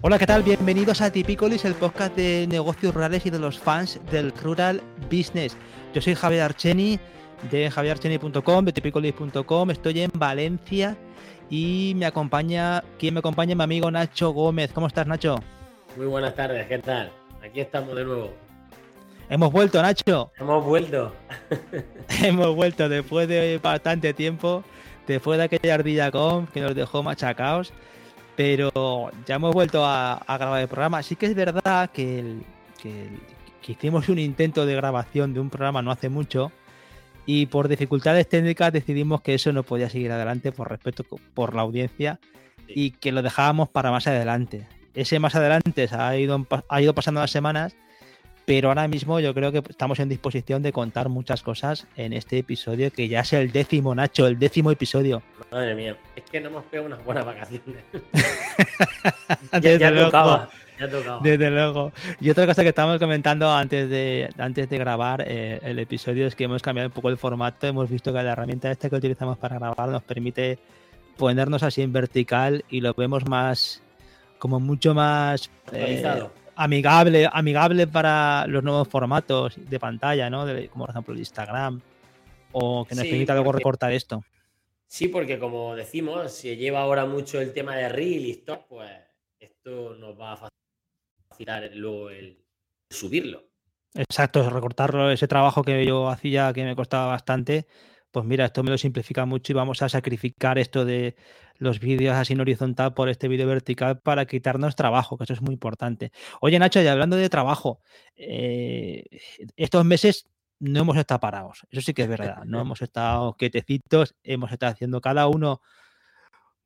Hola, ¿qué tal? Bienvenidos a Tipicolis, el podcast de negocios rurales y de los fans del rural business. Yo soy Javier Archeni de javierarcheni.com, de tipicolis.com. Estoy en Valencia y me acompaña, ¿quién me acompaña? Mi amigo Nacho Gómez. ¿Cómo estás, Nacho? Muy buenas tardes, ¿qué tal? Aquí estamos de nuevo. Hemos vuelto, Nacho. Hemos vuelto. Hemos vuelto después de bastante tiempo, después de aquella ardilla con que nos dejó machacados pero ya hemos vuelto a, grabar el programa. Sí que es verdad que, hicimos un intento de grabación de un programa no hace mucho y por dificultades técnicas decidimos que eso no podía seguir adelante por respeto por la audiencia y que lo dejábamos para más adelante. Ese más adelante ha ido, ha ido pasando las semanas pero ahora mismo yo creo que estamos en disposición de contar muchas cosas en este episodio, que ya es el décimo, Nacho, el décimo episodio. Madre mía, es que no hemos pegado unas buenas vacaciones. Desde ya, luego, tocaba, ya tocaba. Desde luego. Y otra cosa que estábamos comentando antes de, antes de grabar eh, el episodio es que hemos cambiado un poco el formato. Hemos visto que la herramienta esta que utilizamos para grabar nos permite ponernos así en vertical y lo vemos más, como mucho más... Eh, amigable, amigable para los nuevos formatos de pantalla, ¿no? como por ejemplo el Instagram, o que nos permita luego recortar esto. Sí, porque como decimos, si lleva ahora mucho el tema de Reel y esto, pues esto nos va a facilitar luego el subirlo. Exacto, recortarlo, ese trabajo que yo hacía que me costaba bastante, pues mira, esto me lo simplifica mucho y vamos a sacrificar esto de los vídeos así en horizontal por este vídeo vertical para quitarnos trabajo, que eso es muy importante. Oye, Nacho, ya hablando de trabajo, eh, estos meses no hemos estado parados, eso sí que es verdad, no hemos estado quietecitos, hemos estado haciendo cada uno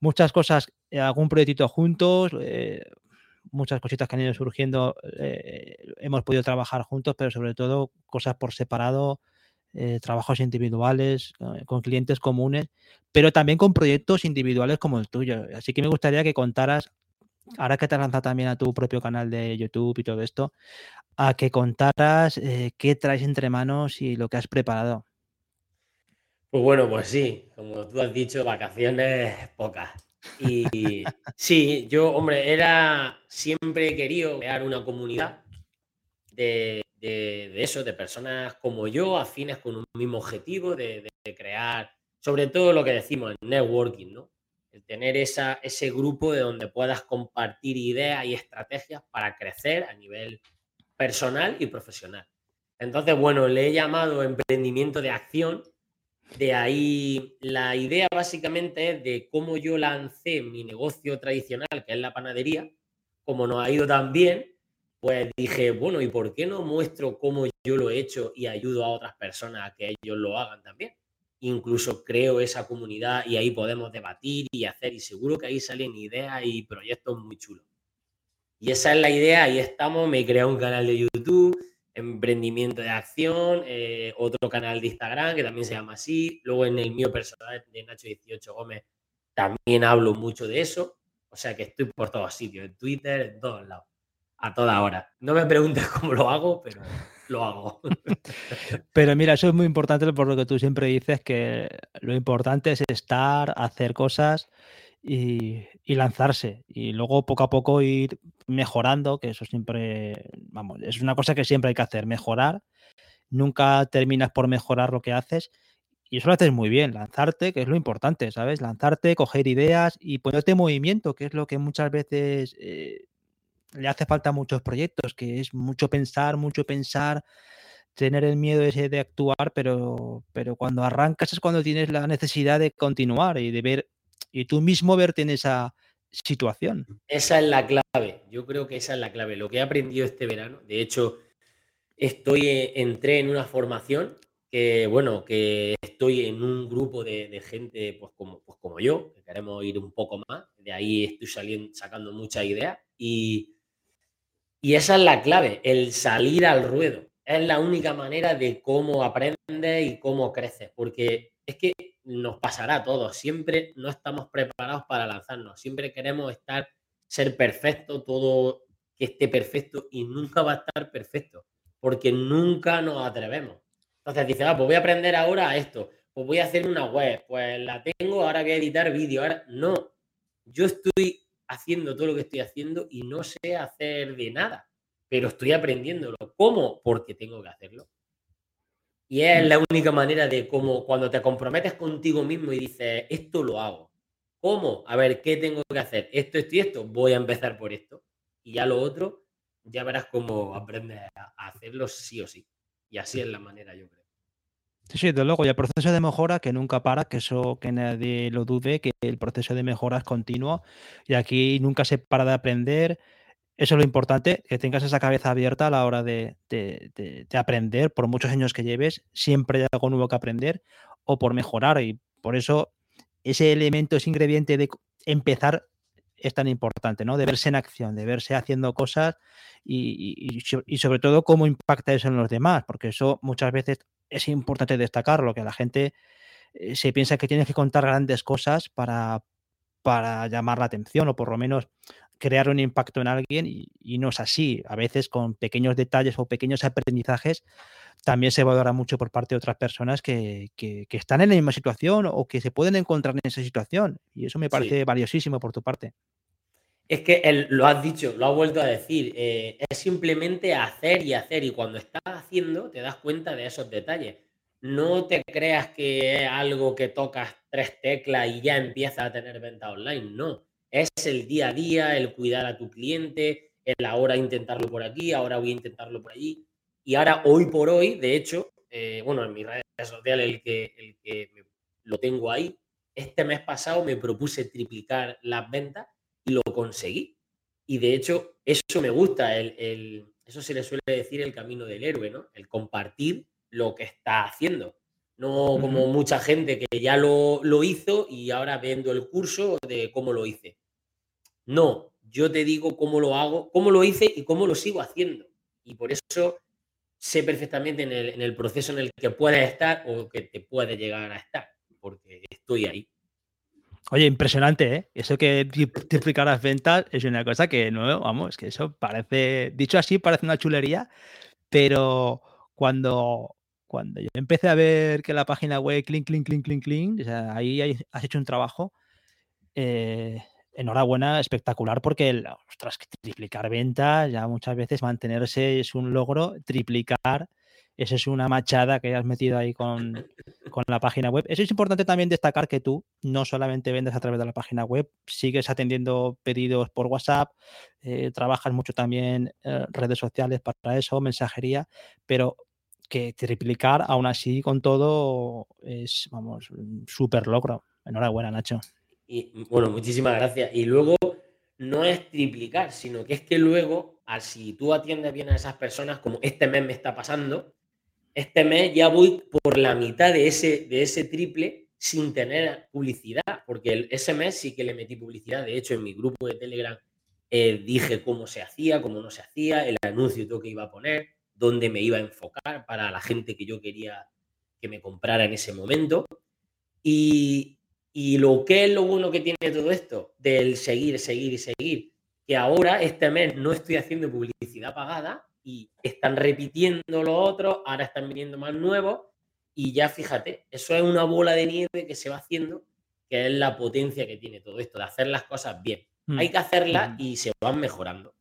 muchas cosas, eh, algún proyectito juntos, eh, muchas cositas que han ido surgiendo, hemos podido trabajar juntos, pero sobre todo cosas por separado eh, trabajos individuales, eh, con clientes comunes, pero también con proyectos individuales como el tuyo. Así que me gustaría que contaras, ahora que te has lanzado también a tu propio canal de YouTube y todo esto, a que contaras eh, qué traes entre manos y lo que has preparado. Pues bueno, pues sí, como tú has dicho, vacaciones pocas. Y sí, yo, hombre, era, siempre he querido crear una comunidad de, de, eso, de personas como yo, afines con un mismo objetivo, de, crear, sobre todo lo que decimos, en networking, ¿no? El tener esa, ese grupo de donde puedas compartir ideas y estrategias para crecer a nivel personal y profesional. Entonces, bueno, le he llamado emprendimiento de acción. De ahí la idea básicamente es de cómo yo lancé mi negocio tradicional, que es la panadería, como nos ha ido tan bien, pues dije, bueno, ¿y por qué no muestro cómo yo lo he hecho y ayudo a otras personas a que ellos lo hagan también? Incluso creo esa comunidad y ahí podemos debatir y hacer, y seguro que ahí salen ideas y proyectos muy chulos. Y esa es la idea, ahí estamos, me he creado un canal de YouTube, Emprendimiento de Acción, eh, otro canal de Instagram que también se llama así, luego en el mío personal de Nacho18 Gómez también hablo mucho de eso, o sea que estoy por todos sitios, en Twitter, en todos lados a toda hora. No me preguntes cómo lo hago, pero lo hago. Pero mira, eso es muy importante por lo que tú siempre dices, que lo importante es estar, hacer cosas y, lanzarse. Y luego poco a poco ir mejorando, que eso siempre, vamos, es una cosa que siempre hay que hacer, mejorar. Nunca terminas por mejorar lo que haces. Y eso lo haces muy bien, lanzarte, que es lo importante, ¿sabes? Lanzarte, coger ideas y ponerte en movimiento, que es lo que muchas veces eh, le hace falta muchos proyectos, que es mucho pensar, mucho pensar, tener el miedo ese de actuar, pero, pero cuando arrancas es cuando tienes la necesidad de continuar y de ver, y tú mismo verte en esa situación. Esa es la clave, yo creo que esa es la clave. Lo que he aprendido este verano, de hecho, estoy, eh, entré en una formación que, bueno, que estoy en un grupo de, gente pues como, pues como yo, que queremos ir un poco más, de ahí estoy saliendo, sacando muchas ideas y y esa es la clave, el salir al ruedo. Es la única manera de cómo aprendes y cómo creces, porque es que nos pasará a todos. Siempre no estamos preparados para lanzarnos. Siempre queremos estar, ser perfecto, todo que esté perfecto y nunca va a estar perfecto, porque nunca nos atrevemos. Entonces dices, ah, pues voy a aprender ahora esto, pues voy a hacer una web, pues la tengo, ahora voy a editar vídeo. Ahora no, yo estoy haciendo todo lo que estoy haciendo y no sé hacer de nada, pero estoy aprendiéndolo. ¿Cómo? Porque tengo que hacerlo. Y es la única manera de cómo cuando te comprometes contigo mismo y dices, esto lo hago. ¿Cómo? A ver, ¿qué tengo que hacer? Esto, esto y esto. Voy a empezar por esto. Y ya lo otro, ya verás cómo aprendes a hacerlo sí o sí. Y así es la manera, yo creo. Sí, sí, desde luego. Y el proceso de mejora que nunca para, que eso que nadie lo dude, que el proceso de mejora es continuo y aquí nunca se para de aprender eso es lo importante, que tengas esa cabeza abierta a la hora de, aprender, por muchos años que lleves, siempre hay algo nuevo que aprender o por mejorar. Y por eso ese elemento, ese ingrediente de empezar es tan importante, ¿no? De verse en acción, de verse haciendo cosas y, sobre todo cómo impacta eso en los demás, porque eso muchas veces es importante destacarlo, que la gente eh, se piensa que tienes que contar grandes cosas para, para llamar la atención o por lo menos crear un impacto en alguien y, no es así. A veces con pequeños detalles o pequeños aprendizajes también se valora mucho por parte de otras personas que, están en la misma situación o que se pueden encontrar en esa situación. Y eso me parece valiosísimo por tu parte. Es que él, lo has dicho, lo has vuelto a decir, eh, es simplemente hacer y hacer y cuando estás haciendo te das cuenta de esos detalles. No te creas que es algo que tocas tres teclas y ya empiezas a tener venta online, no es el día a día, el cuidar a tu cliente, el ahora intentarlo por aquí, ahora voy a intentarlo por allí. Y ahora, hoy por hoy, de hecho, eh, bueno, en mis redes sociales el que, el que lo tengo ahí, este mes pasado me propuse triplicar las ventas y lo conseguí. Y de hecho, eso me gusta, el, eso se le suele decir el camino del héroe, ¿no? El compartir lo que está haciendo. No como mucha gente que ya lo, lo, hizo y ahora vendo el curso de cómo lo hice. No, yo te digo cómo lo hago, cómo lo hice y cómo lo sigo haciendo. Y por eso sé perfectamente en el, proceso en el que puedes estar o que te puede llegar a estar, porque estoy ahí. Oye, impresionante, ¿eh? Eso que triplicar las ventas es una cosa que no, vamos, que eso parece, dicho así, parece una chulería, pero cuando, cuando yo empecé a ver que la página web, clink, clink, clink, clink, clink, o sea, ahí has hecho un trabajo, eh, enhorabuena, espectacular, porque, ostras, triplicar ventas, ya muchas veces mantenerse es un logro, triplicar, esa es una machada que has metido ahí con, con, la página web. Eso es importante también destacar que tú no solamente vendes a través de la página web, sigues atendiendo pedidos por WhatsApp, eh, trabajas mucho también en redes sociales para eso, mensajería, pero que triplicar aún así con todo es, vamos, súper logro. Enhorabuena, Nacho. Y bueno, muchísimas gracias. Y luego no es triplicar, sino que es que luego, si tú atiendes bien a esas personas, como este mes me está pasando, este mes ya voy por la mitad de ese, de ese triple sin tener publicidad, porque ese mes sí que le metí publicidad. De hecho, en mi grupo de Telegram eh, dije cómo se hacía, cómo no se hacía, el anuncio que iba a poner, dónde me iba a enfocar para la gente que yo quería que me comprara en ese momento. Y, y lo que es lo bueno que tiene todo esto, del seguir, seguir y seguir, que ahora este mes no estoy haciendo publicidad pagada y están repitiendo los otros, ahora están viniendo más nuevos y ya fíjate, eso es una bola de nieve que se va haciendo, que es la potencia que tiene todo esto, de hacer las cosas bien. Mm. Hay que hacerlas y se van mejorando.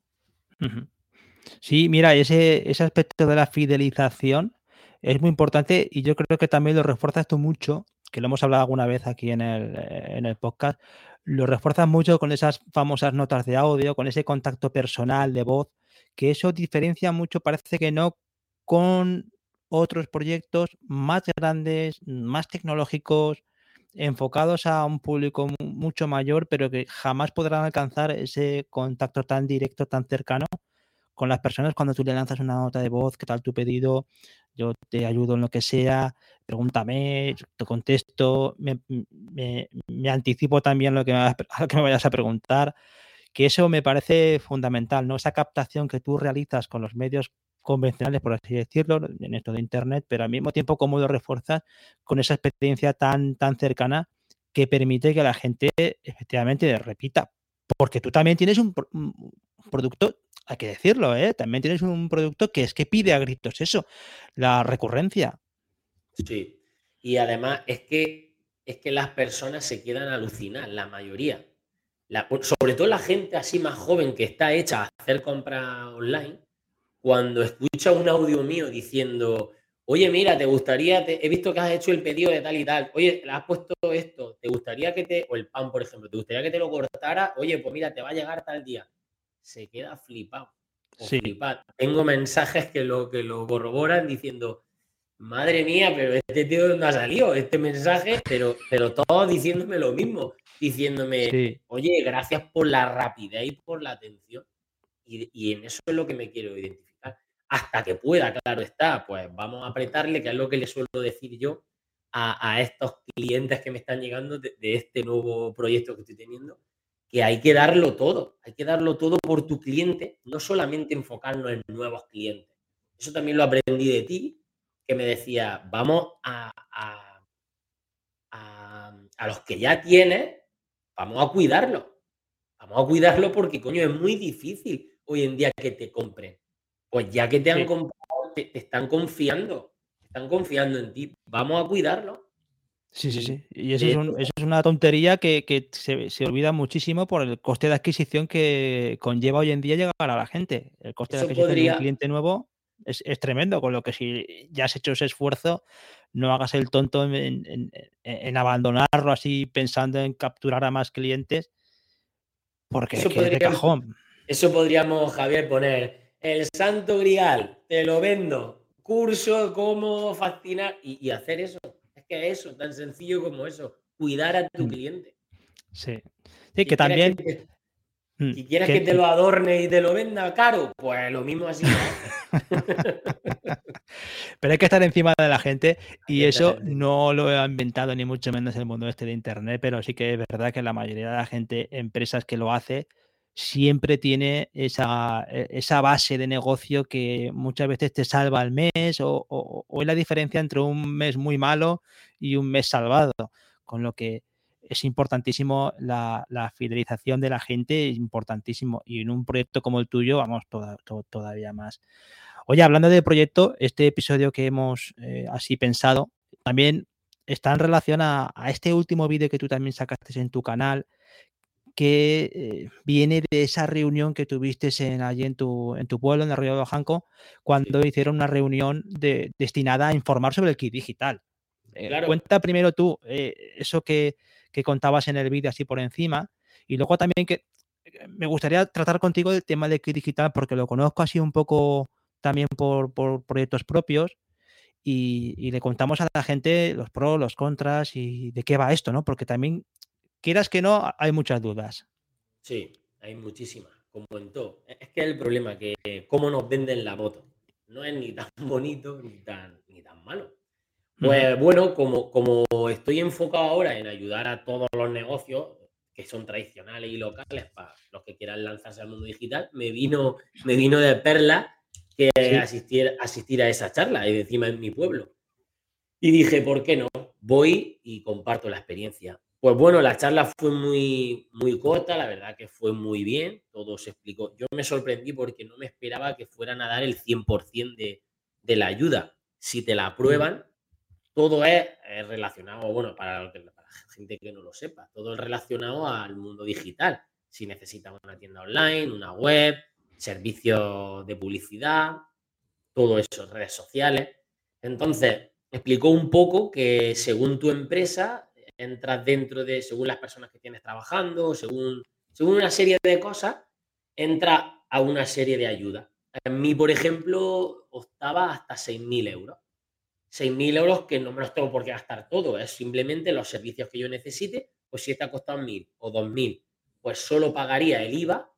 Sí, mira, ese, ese aspecto de la fidelización es muy importante y yo creo que también lo refuerza esto mucho que lo hemos hablado alguna vez aquí en el, en el podcast, lo refuerzan mucho con esas famosas notas de audio, con ese contacto personal de voz, que eso diferencia mucho, parece que no, con otros proyectos más grandes, más tecnológicos, enfocados a un público mucho mayor, pero que jamás podrán alcanzar ese contacto tan directo, tan cercano con las personas. Cuando tú le lanzas una nota de voz, qué tal tu pedido, yo te ayudo en lo que sea, pregúntame, te contesto, me, anticipo también lo que, me, lo que me vayas a preguntar, que eso me parece fundamental, ¿no? Esa captación que tú realizas con los medios convencionales, por así decirlo, en esto de Internet, pero al mismo tiempo cómo lo refuerzas con esa experiencia tan, tan cercana que permite que la gente efectivamente repita. Porque tú también tienes un, producto hay que decirlo, ¿eh? También tienes un producto que es que pide a gritos eso, la recurrencia. Sí, y además es que, es que las personas se quedan alucinadas, la mayoría. Sobre todo la gente así más joven que está hecha a hacer compras online, cuando escucha un audio mío diciendo, oye, mira, te gustaría, he visto que has hecho el pedido de tal y tal, oye, le has puesto esto, te gustaría que te, o el pan, por ejemplo, te gustaría que te lo cortara, oye, pues mira, te va a llegar tal día. Se queda flipado. sí. Tengo mensajes que lo, que lo corroboran diciendo, madre mía, pero este tío dónde ha salido este mensaje, pero, pero todos diciéndome lo mismo, diciéndome, oye, gracias por la rapidez y por la atención. Y, y en eso es lo que me quiero identificar hasta que pueda, claro está, pues vamos a apretarle, que es lo que le suelo decir yo a, estos clientes que me están llegando de, este nuevo proyecto que estoy teniendo, que hay que darlo todo, hay que darlo todo por tu cliente, no solamente enfocarnos en nuevos clientes. Eso también lo aprendí de ti, que me decía, vamos a, a, a los que ya tienes, vamos a cuidarlo. Vamos a cuidarlo porque, coño, es muy difícil hoy en día que te compren. Pues ya que te han comprado, te, están confiando, están confiando en ti. Vamos a cuidarlo. Sí, sí, sí. Y eso, es, una tontería que, se, olvida muchísimo por el coste de adquisición que conlleva hoy en día llegar a la gente. El coste de adquisición de un cliente nuevo es, tremendo, con lo que si ya has hecho ese esfuerzo, no hagas el tonto en, abandonarlo así pensando en capturar a más clientes, porque es, de cajón. Eso podríamos, Javier, poner el santo grial, te lo vendo, curso, cómo fascinar y, hacer eso. Es que eso, tan sencillo como eso, cuidar a tu mm. cliente. Sí, sí, que también... si quieres que, te lo adorne y te lo venda caro, pues lo mismo así. Pero hay que estar encima de la gente y eso no lo he inventado ni mucho menos el mundo este de Internet, pero sí que es verdad que la mayoría de la gente, empresas que lo hace, siempre tiene esa, e, esa, base de negocio que muchas veces te salva el mes o, o, es la diferencia entre un mes muy malo y un mes salvado. Con lo que es importantísimo la, fidelización de la gente, es importantísimo. Y en un proyecto como el tuyo, vamos, todavía más. Oye, hablando de proyecto, este episodio que hemos eh, así pensado, también está en relación a, a este último vídeo que tú también sacaste en tu canal, que eh, viene de esa reunión que tuviste en, allí en tu, en tu pueblo, en Río de Ojanco, cuando hicieron una reunión de, destinada a informar sobre el kit digital. Eh, cuenta primero tú eh, eso que, contabas en el vídeo así por encima y luego también que me gustaría tratar contigo el tema del kit digital porque lo conozco así un poco también por, proyectos propios y, y, le contamos a la gente los pros, los contras y de qué va esto, ¿no? Porque también quieras que no, hay muchas dudas. Sí, hay muchísimas, como en todo. E-, es que el problema que cómo nos venden la moto. No es ni tan bonito ni tan, ni tan malo. Pues bueno, como, como estoy enfocado ahora en ayudar a todos los negocios que son tradicionales y locales para los que quieran lanzarse al mundo digital, me vino, me vino de perla que asistir, asistir a esa charla y encima en mi pueblo. Y dije, ¿por qué no? Voy y comparto la experiencia. Pues bueno, la charla fue muy, muy corta, la verdad que fue muy bien, todo se explicó. Yo me sorprendí porque no me esperaba que fueran a dar el 100% de, de la ayuda. Si te la aprueban, todo es, relacionado, bueno, para, la gente que no lo sepa, todo es relacionado al mundo digital. Si necesitas una tienda online, una web, servicios de publicidad, todo eso, redes sociales. Entonces, explicó un poco que según tu empresa entras dentro de, según las personas que tienes trabajando, según, según una serie de cosas, entra a una serie de ayudas. En mí, por ejemplo, optaba hasta 6.000 euros. 6.000 euros que no me los tengo por qué gastar todo, es simplemente los servicios que yo necesite, pues si ha costado 1.000 o 2.000, pues solo pagaría el IVA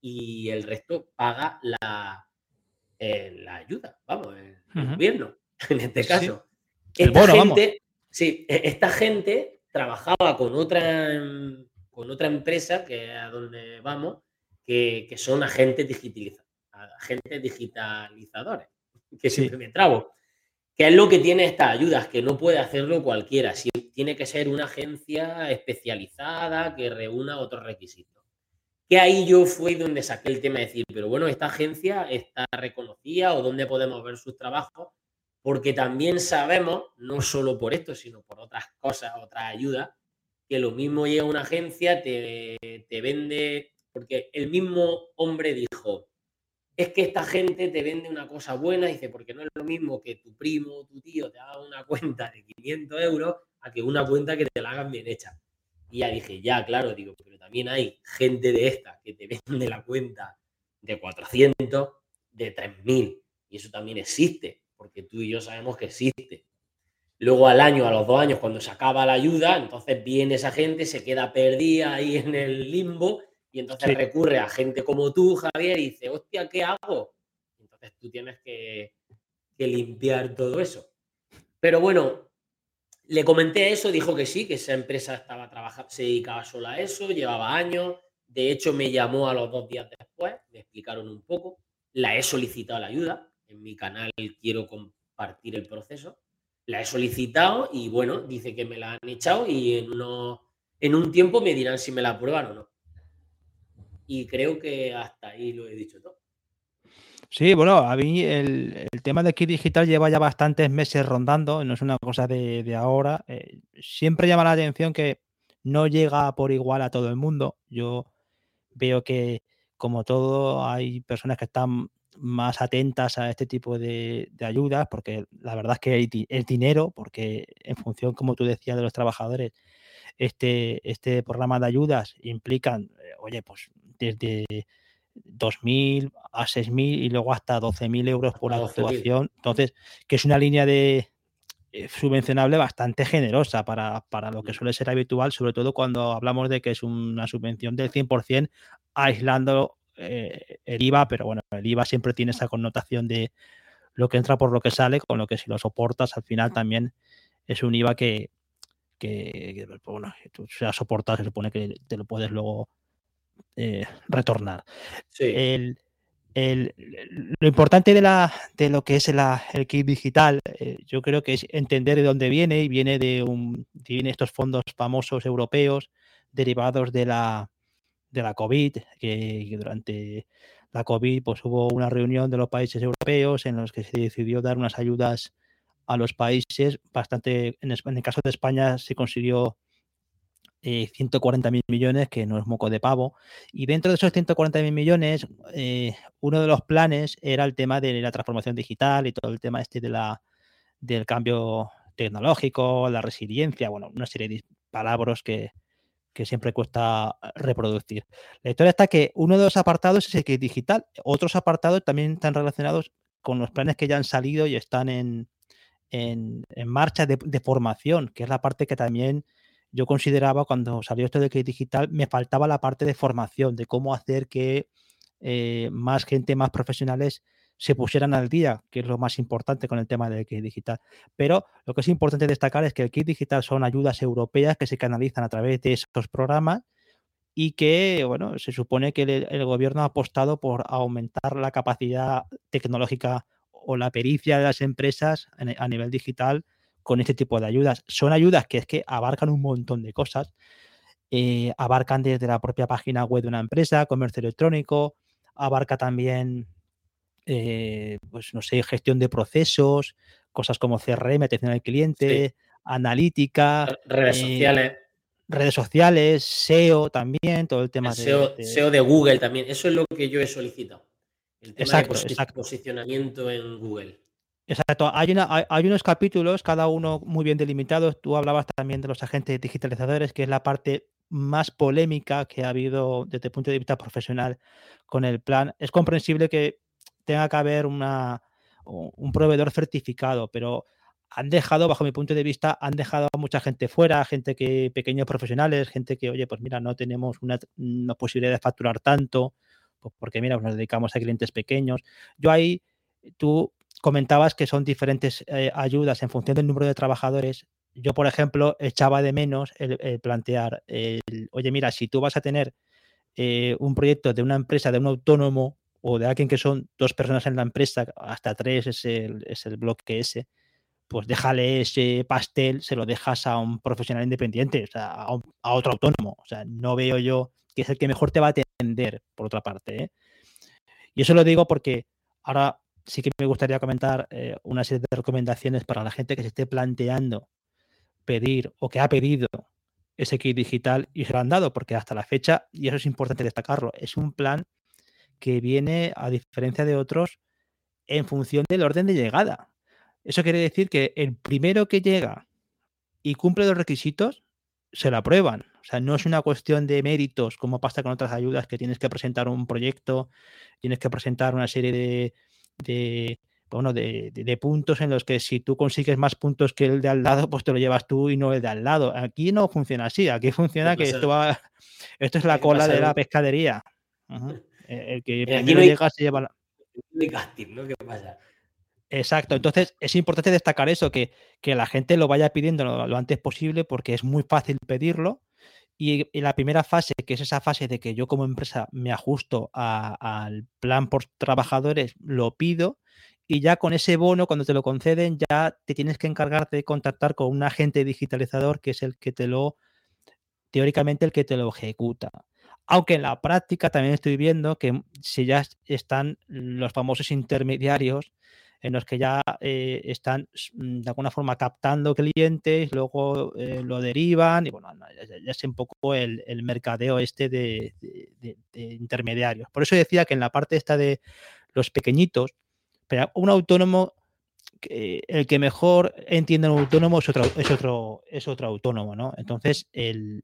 y el resto paga la, eh, la ayuda, vamos, el, gobierno, en este caso. Esta gente, sí, e, esta gente trabajaba con otra, con otra empresa, que a donde vamos, que, son agentes, agentes digitalizadores, que siempre me trabo. Que es lo que tiene estas ayudas, que no puede hacerlo cualquiera. tiene que ser una agencia especializada que reúna otros requisitos. Que ahí yo fui donde saqué el tema de decir, pero bueno, esta agencia está reconocida o dónde podemos ver sus trabajos porque también sabemos, no solo por esto, sino por otras cosas, otras ayudas, que lo mismo llega una agencia, te, te vende, porque el mismo hombre dijo, es que esta gente te vende una cosa buena, dice, porque no es lo mismo que tu primo o tu tío te haga una cuenta de 500 euros a que una cuenta que te la hagan bien hecha. Y ya dije, ya, claro, digo, pero también hay gente de esta que te vende la cuenta de 400, de 3000. Y eso también existe, porque tú y yo sabemos que existe. Luego al año, a los dos años, cuando se acaba la ayuda, entonces viene esa gente, se queda perdida ahí en el limbo y entonces recurre a gente como tú, Javier, y dice, hostia, ¿qué hago? Entonces tú tienes que, que limpiar todo eso. Pero bueno, le comenté eso, dijo que sí, que esa empresa estaba trabajando, se dedicaba solo a eso, llevaba años. De hecho, me llamó a los dos días después, me explicaron un poco. La he solicitado la ayuda. En mi canal quiero compartir el proceso la he solicitado y bueno, dice que me la han echado y en, en un tiempo me dirán si me la aprueban o no. Y creo que hasta ahí lo he dicho todo. Sí, bueno, a mí el, tema de kit digital lleva ya bastantes meses rondando, no es una cosa de, ahora. Eh, siempre llama la atención que no llega por igual a todo el mundo. Yo veo que, como todo, hay personas que están más atentas a este tipo de, ayudas, porque la verdad es que es dinero, porque en función, como tú decías, de los trabajadores, este, este programa de ayudas implican, eh, oye, pues desde 2.000 a 6.000 y luego hasta 12.000 euros por actuación. Entonces, que es una línea de eh, subvencionable bastante generosa para, para, lo que suele ser habitual, sobre todo cuando hablamos de que es una subvención del 100% aislando eh, el IVA, pero bueno, el IVA siempre tiene esa connotación de lo que entra por lo que sale, con lo que si lo soportas al final también es un IVA que, que, pues, bueno, tú se soportado, se supone que te lo puedes luego eh, retornar. El, lo importante de, la, de lo que es el kit digital, eh, yo creo que es entender de dónde viene y viene de un, viene estos fondos famosos europeos derivados de la, de la COVID, que, durante la COVID pues, hubo una reunión de los países europeos en los que se decidió dar unas ayudas a los países, bastante, en, el caso de España se consiguió eh, 140 mil millones, que no es moco de pavo, y dentro de esos 140 mil millones, eh, uno de los planes era el tema de la transformación digital y todo el tema este de la, del cambio tecnológico, la resiliencia, bueno, una serie de palabras que, que siempre cuesta reproducir. La historia está que uno de los apartados es el que es digital, otros apartados también están relacionados con los planes que ya han salido y están en, en, marcha de, formación, que es la parte que también yo consideraba cuando salió esto de que digital, me faltaba la parte de formación, de cómo hacer que eh, más gente, más profesionales se pusieran al día, que es lo más importante con el tema del kit digital. Pero lo que es importante destacar es que el kit digital son ayudas europeas que se canalizan a través de esos programas y que, bueno, se supone que el, gobierno ha apostado por aumentar la capacidad tecnológica o la pericia de las empresas a nivel digital con este tipo de ayudas. Son ayudas que es que abarcan un montón de cosas. Eh, abarcan desde la propia página web de una empresa, comercio electrónico, abarca también eh, pues no sé, gestión de procesos, cosas como CRM, atención al cliente, analítica, redes eh, sociales. Redes sociales, SEO también, todo el tema SEO, de, SEO de Google también. Eso es lo que yo he solicitado. El tema de posicionamiento en Google. Exacto, hay, unos capítulos, cada uno muy bien delimitados. Tú hablabas también de los agentes digitalizadores, que es la parte más polémica que ha habido desde el punto de vista profesional con el plan. Es comprensible que tenga que haber un proveedor certificado, pero han dejado, bajo mi punto de vista, han dejado a mucha gente fuera, gente que, pequeños profesionales, gente que, oye, pues mira, no tenemos una, posibilidad de facturar tanto, pues porque mira, nos dedicamos a clientes pequeños. Yo ahí, tú comentabas que son diferentes eh, ayudas en función del número de trabajadores. Yo, por ejemplo, echaba de menos el, plantear, oye, mira, si tú vas a tener eh, un proyecto de una empresa, de un autónomo, o de alguien que son dos personas en la empresa, hasta tres es el, es el bloque ese, pues déjale ese pastel, se lo dejas a un profesional independiente, o sea, a, otro autónomo. O sea, no veo yo que es el que mejor te va a atender, por otra parte. ¿eh? Y eso lo digo porque ahora sí que me gustaría comentar eh, una serie de recomendaciones para la gente que se esté planteando pedir o que ha pedido ese kit digital y se lo han dado, porque hasta la fecha, y eso es importante destacarlo, es un plan que viene, a diferencia de otros, en función del orden de llegada. Eso quiere decir que el primero que llega y cumple los requisitos, se lo aprueban. O sea, no es una cuestión de méritos como pasa con otras ayudas que tienes que presentar un proyecto, tienes que presentar una serie de, de bueno, de, de, puntos en los que si tú consigues más puntos que el de al lado, pues te lo llevas tú y no el de al lado. Aquí no funciona así, aquí funciona que esto va, esto es la cola de la pescadería. El que primero llega se lleva la... ¿no? ¿Qué pasa? Exacto, entonces es importante destacar eso, que, que la gente lo vaya pidiendo lo, antes posible porque es muy fácil pedirlo. Y, la primera fase, que es esa fase de que yo como empresa me ajusto al plan por trabajadores, lo pido y ya con ese bono, cuando te lo conceden, ya te tienes que encargar de contactar con un agente digitalizador que es el que te lo, teóricamente, el que te lo ejecuta. Aunque en la práctica también estoy viendo que si ya están los famosos intermediarios, en los que ya eh, están mm, de alguna forma captando clientes, luego eh, lo derivan y bueno, ya, es un poco el, mercadeo este de, intermediarios. Por eso decía que en la parte esta de los pequeñitos, pero un autónomo, el que mejor entiende un autónomo es otro, es otro, es otro autónomo, ¿no? Entonces, el,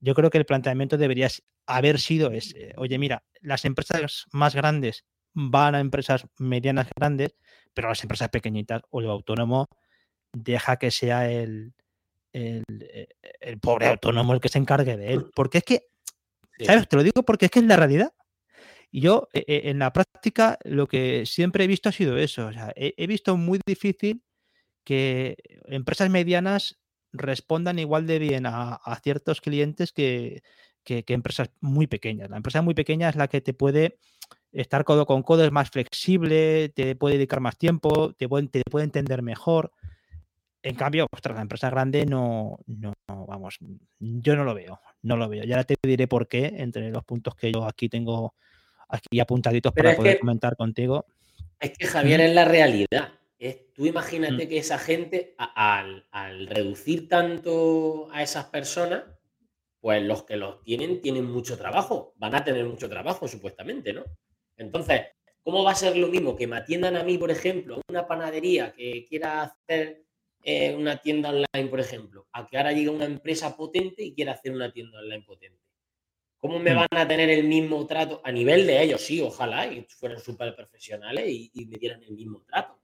yo creo que el planteamiento debería haber sido ese. Oye, mira, las empresas más grandes van a empresas medianas grandes pero las empresas pequeñitas o el autónomo deja que sea el, el, eh, pobre autónomo el que se encargue de él. Porque es que, ¿sabes? Te lo digo porque es que es la realidad. Y yo e, e, en la práctica lo que siempre he visto ha sido eso. O sea, he, visto muy difícil que empresas medianas respondan igual de bien a, ciertos clientes que, que, empresas muy pequeñas. La empresa muy pequeña es la que te puede estar codo con codo es más flexible, te puede dedicar más tiempo, te puede, te puede entender mejor. En cambio, ostras, la empresa grande no, no, vamos, yo no lo veo, no lo veo. Ya te diré por qué, entre los puntos que yo aquí tengo aquí apuntaditos para poder comentar contigo. Es que Javier es la realidad. Es, tú imagínate mm. que esa gente, al, al reducir tanto a esas personas, pues los que los tienen tienen mucho trabajo, van a tener mucho trabajo supuestamente, ¿no? Entonces, ¿cómo va a ser lo mismo que me atiendan a mí, por ejemplo, una panadería que quiera hacer eh, una tienda online, por ejemplo, a que ahora llegue una empresa potente y quiera hacer una tienda online potente? ¿Cómo me hmm. van a tener el mismo trato a nivel de ellos? Sí, ojalá y fueran súper profesionales y, y me dieran el mismo trato.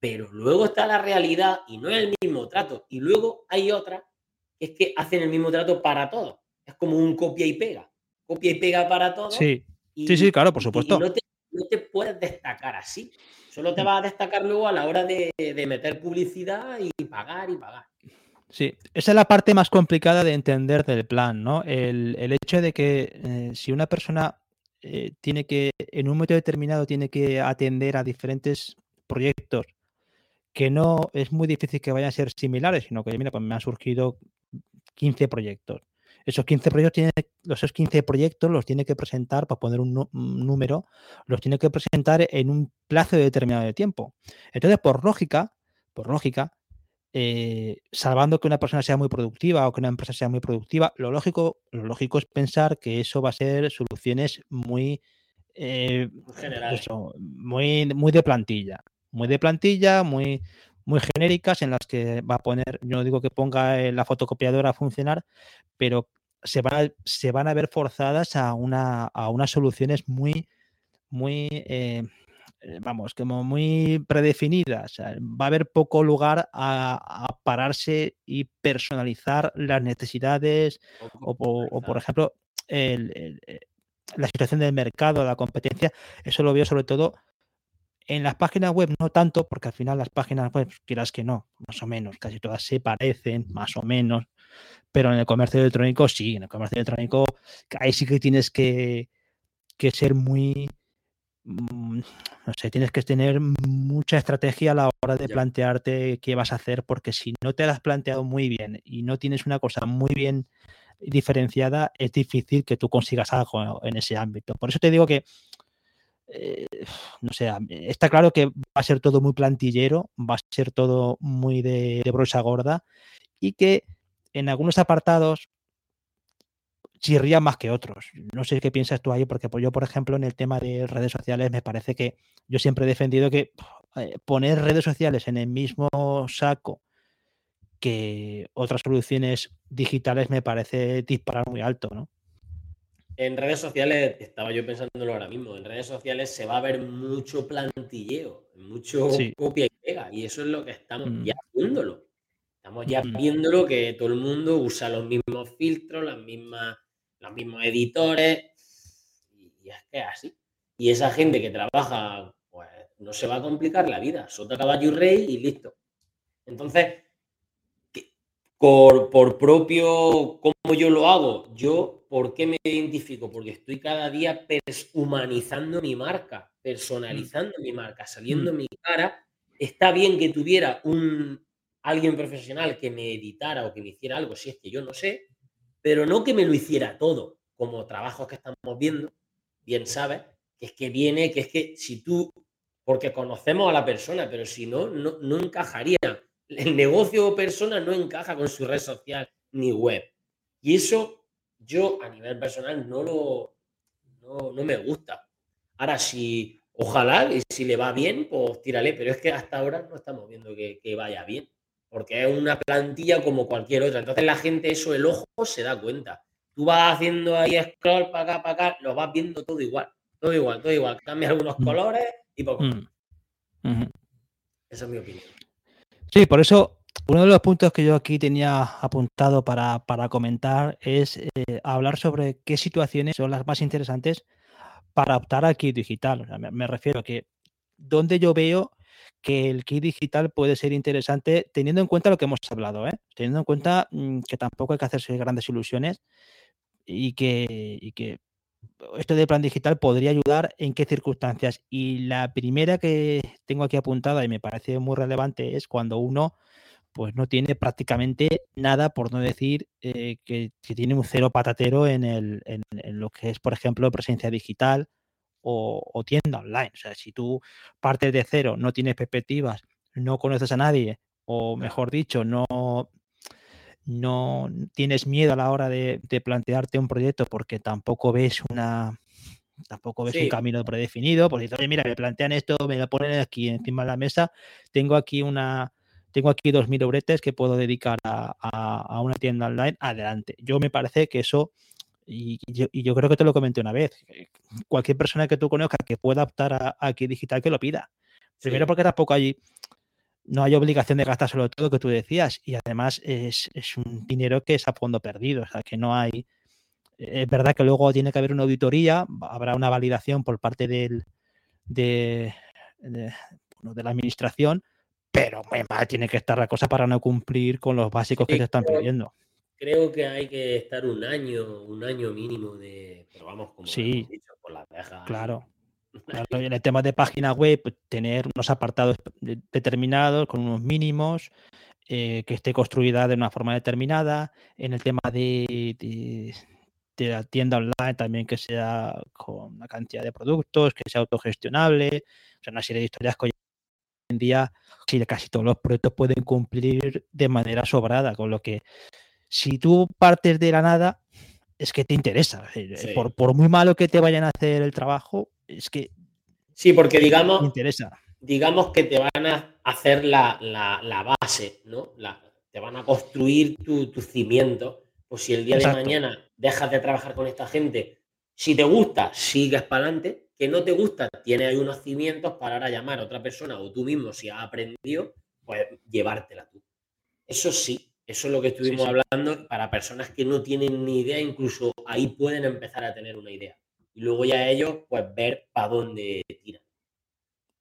Pero luego está la realidad y no es el mismo trato. Y luego hay otra que es que hacen el mismo trato para todos. Es como un copia y pega. Copia y pega para todos. Sí sí, sí, claro, por supuesto. No te, puedes destacar así. Solo te mm. vas a destacar luego a la hora de, meter publicidad y pagar y pagar. Sí, esa es la parte más complicada de entender del plan, ¿no? El, hecho de que eh, si una persona eh, tiene que, en un momento determinado, tiene que atender a diferentes proyectos que no es muy difícil que vayan a ser similares, sino que, mira, pues me han surgido 15 proyectos esos 15 proyectos tiene, esos 15 proyectos los tiene que presentar, para poner un, número, los tiene que presentar en un plazo determinado de tiempo. Entonces, por lógica, por lógica, eh, salvando que una persona sea muy productiva o que una empresa sea muy productiva, lo lógico, lo lógico es pensar que eso va a ser soluciones muy, eh, muy, muy de plantilla, muy de plantilla, muy, muy genéricas en las que va a poner, yo no digo que ponga la fotocopiadora a funcionar, pero se van a, se van a ver forzadas a, una, a unas soluciones muy, muy, eh, vamos, como muy predefinidas. Va a haber poco lugar a, pararse y personalizar las necesidades o, por ejemplo, eh, la situación del mercado, la competencia. Eso lo veo sobre todo en las páginas web no tanto, porque al final las páginas web, quieras que no, más o menos, casi todas se parecen, más o menos, pero en el comercio electrónico sí, en el comercio electrónico ahí sí que tienes que, ser muy, mm, no sé, tienes que tener mucha estrategia a la hora de plantearte qué vas a hacer, porque si no te lo has planteado muy bien y no tienes una cosa muy bien diferenciada, es difícil que tú consigas algo en ese ámbito. Por eso te digo que eh, no sé, está claro que va a ser todo muy plantillero, va a ser todo muy de, de brocha gorda y que en algunos apartados chirría más que otros. No sé qué piensas tú ahí, porque pues yo, por ejemplo, en el tema de redes sociales, me parece que yo siempre he defendido que eh, poner redes sociales en el mismo saco que otras soluciones digitales me parece disparar muy alto, ¿no? En redes sociales, estaba yo pensándolo ahora mismo, en redes sociales se va a ver mucho plantilleo, mucho copia y pega, y eso es lo que estamos ya mm. Estamos ya mm. viéndolo que todo el mundo usa los mismos filtros, las mismas, los mismos editores, y, es que es así. Y esa gente que trabaja, pues no se va a complicar la vida, sota caballo y rey y listo. Entonces, por, por propio, ¿cómo yo lo hago? Yo, ¿por qué me identifico? Porque estoy cada día humanizando mi marca, personalizando mi marca, saliendo mm. mi cara. Está bien que tuviera un alguien profesional que me editara o que me hiciera algo, si es que yo no sé, pero no que me lo hiciera todo, como trabajos que estamos viendo, bien sabes, que es que viene, que es que si tú, porque conocemos a la persona, pero si no, no, no encajaría el negocio o persona no encaja con su red social ni web. Y eso yo a nivel personal no lo no, me gusta. Ahora, si ojalá y si le va bien, pues tírale, pero es que hasta ahora no estamos viendo que, vaya bien, porque es una plantilla como cualquier otra. Entonces la gente, eso, el ojo se da cuenta. Tú vas haciendo ahí scroll para acá, para acá, lo vas viendo todo igual, todo igual, todo igual. Cambia algunos mm. colores y poco. Mm. Esa es mi opinión. Sí, por eso uno de los puntos que yo aquí tenía apuntado para, comentar es eh, hablar sobre qué situaciones son las más interesantes para optar al kit digital. me, refiero a que donde yo veo que el kit digital puede ser interesante teniendo en cuenta lo que hemos hablado, ¿eh? teniendo en cuenta mm, que tampoco hay que hacerse grandes ilusiones y que, y que esto de plan digital podría ayudar en qué circunstancias. Y la primera que tengo aquí apuntada y me parece muy relevante es cuando uno pues no tiene prácticamente nada, por no decir eh, que, tiene un cero patatero en, el, en, lo que es, por ejemplo, presencia digital o, tienda online. O sea, si tú partes de cero, no tienes perspectivas, no conoces a nadie, o mejor dicho, no, no tienes miedo a la hora de, plantearte un proyecto porque tampoco ves una tampoco ves un camino predefinido, porque oye, mira, me plantean esto, me lo ponen aquí encima de la mesa, tengo aquí una tengo aquí dos mil obretes que puedo dedicar a, una tienda online, adelante. Yo me parece que eso, y yo, creo que te lo comenté una vez, cualquier persona que tú conozcas que pueda optar a, aquí digital, que lo pida. Primero porque tampoco hay, no hay obligación de gastar solo todo lo que tú decías y además es, un dinero que es a fondo perdido, o sea que no hay... Es verdad que luego tiene que haber una auditoría, habrá una validación por parte del, de, de, la administración, pero muy mal tiene que estar la cosa para no cumplir con los básicos que te están pidiendo. Creo que hay que estar un año, un año mínimo de, pero vamos, como sí, dicho, por la Claro en el tema de página web, pues, tener unos apartados determinados con unos mínimos, eh, que esté construida de una forma determinada. En el tema de, de, la tienda online también que sea con una cantidad de productos, que sea autogestionable. O sea, una serie de historias que hoy en día casi todos los proyectos pueden cumplir de manera sobrada, con lo que si tú partes de la nada, es que te interesa. Por, por, muy malo que te vayan a hacer el trabajo, es que. Sí, porque digamos. interesa. Digamos que te van a hacer la, base, ¿no? te van a construir tu, cimiento. Pues si el día de mañana dejas de trabajar con esta gente, si te gusta, sigues para adelante. Que no te gusta, tienes ahí unos cimientos para ahora llamar a otra persona o tú mismo, si has aprendido, pues llevártela tú. Eso sí, eso es lo que estuvimos hablando para personas que no tienen ni idea, incluso ahí pueden empezar a tener una idea y luego ya ellos pues ver para dónde tiran.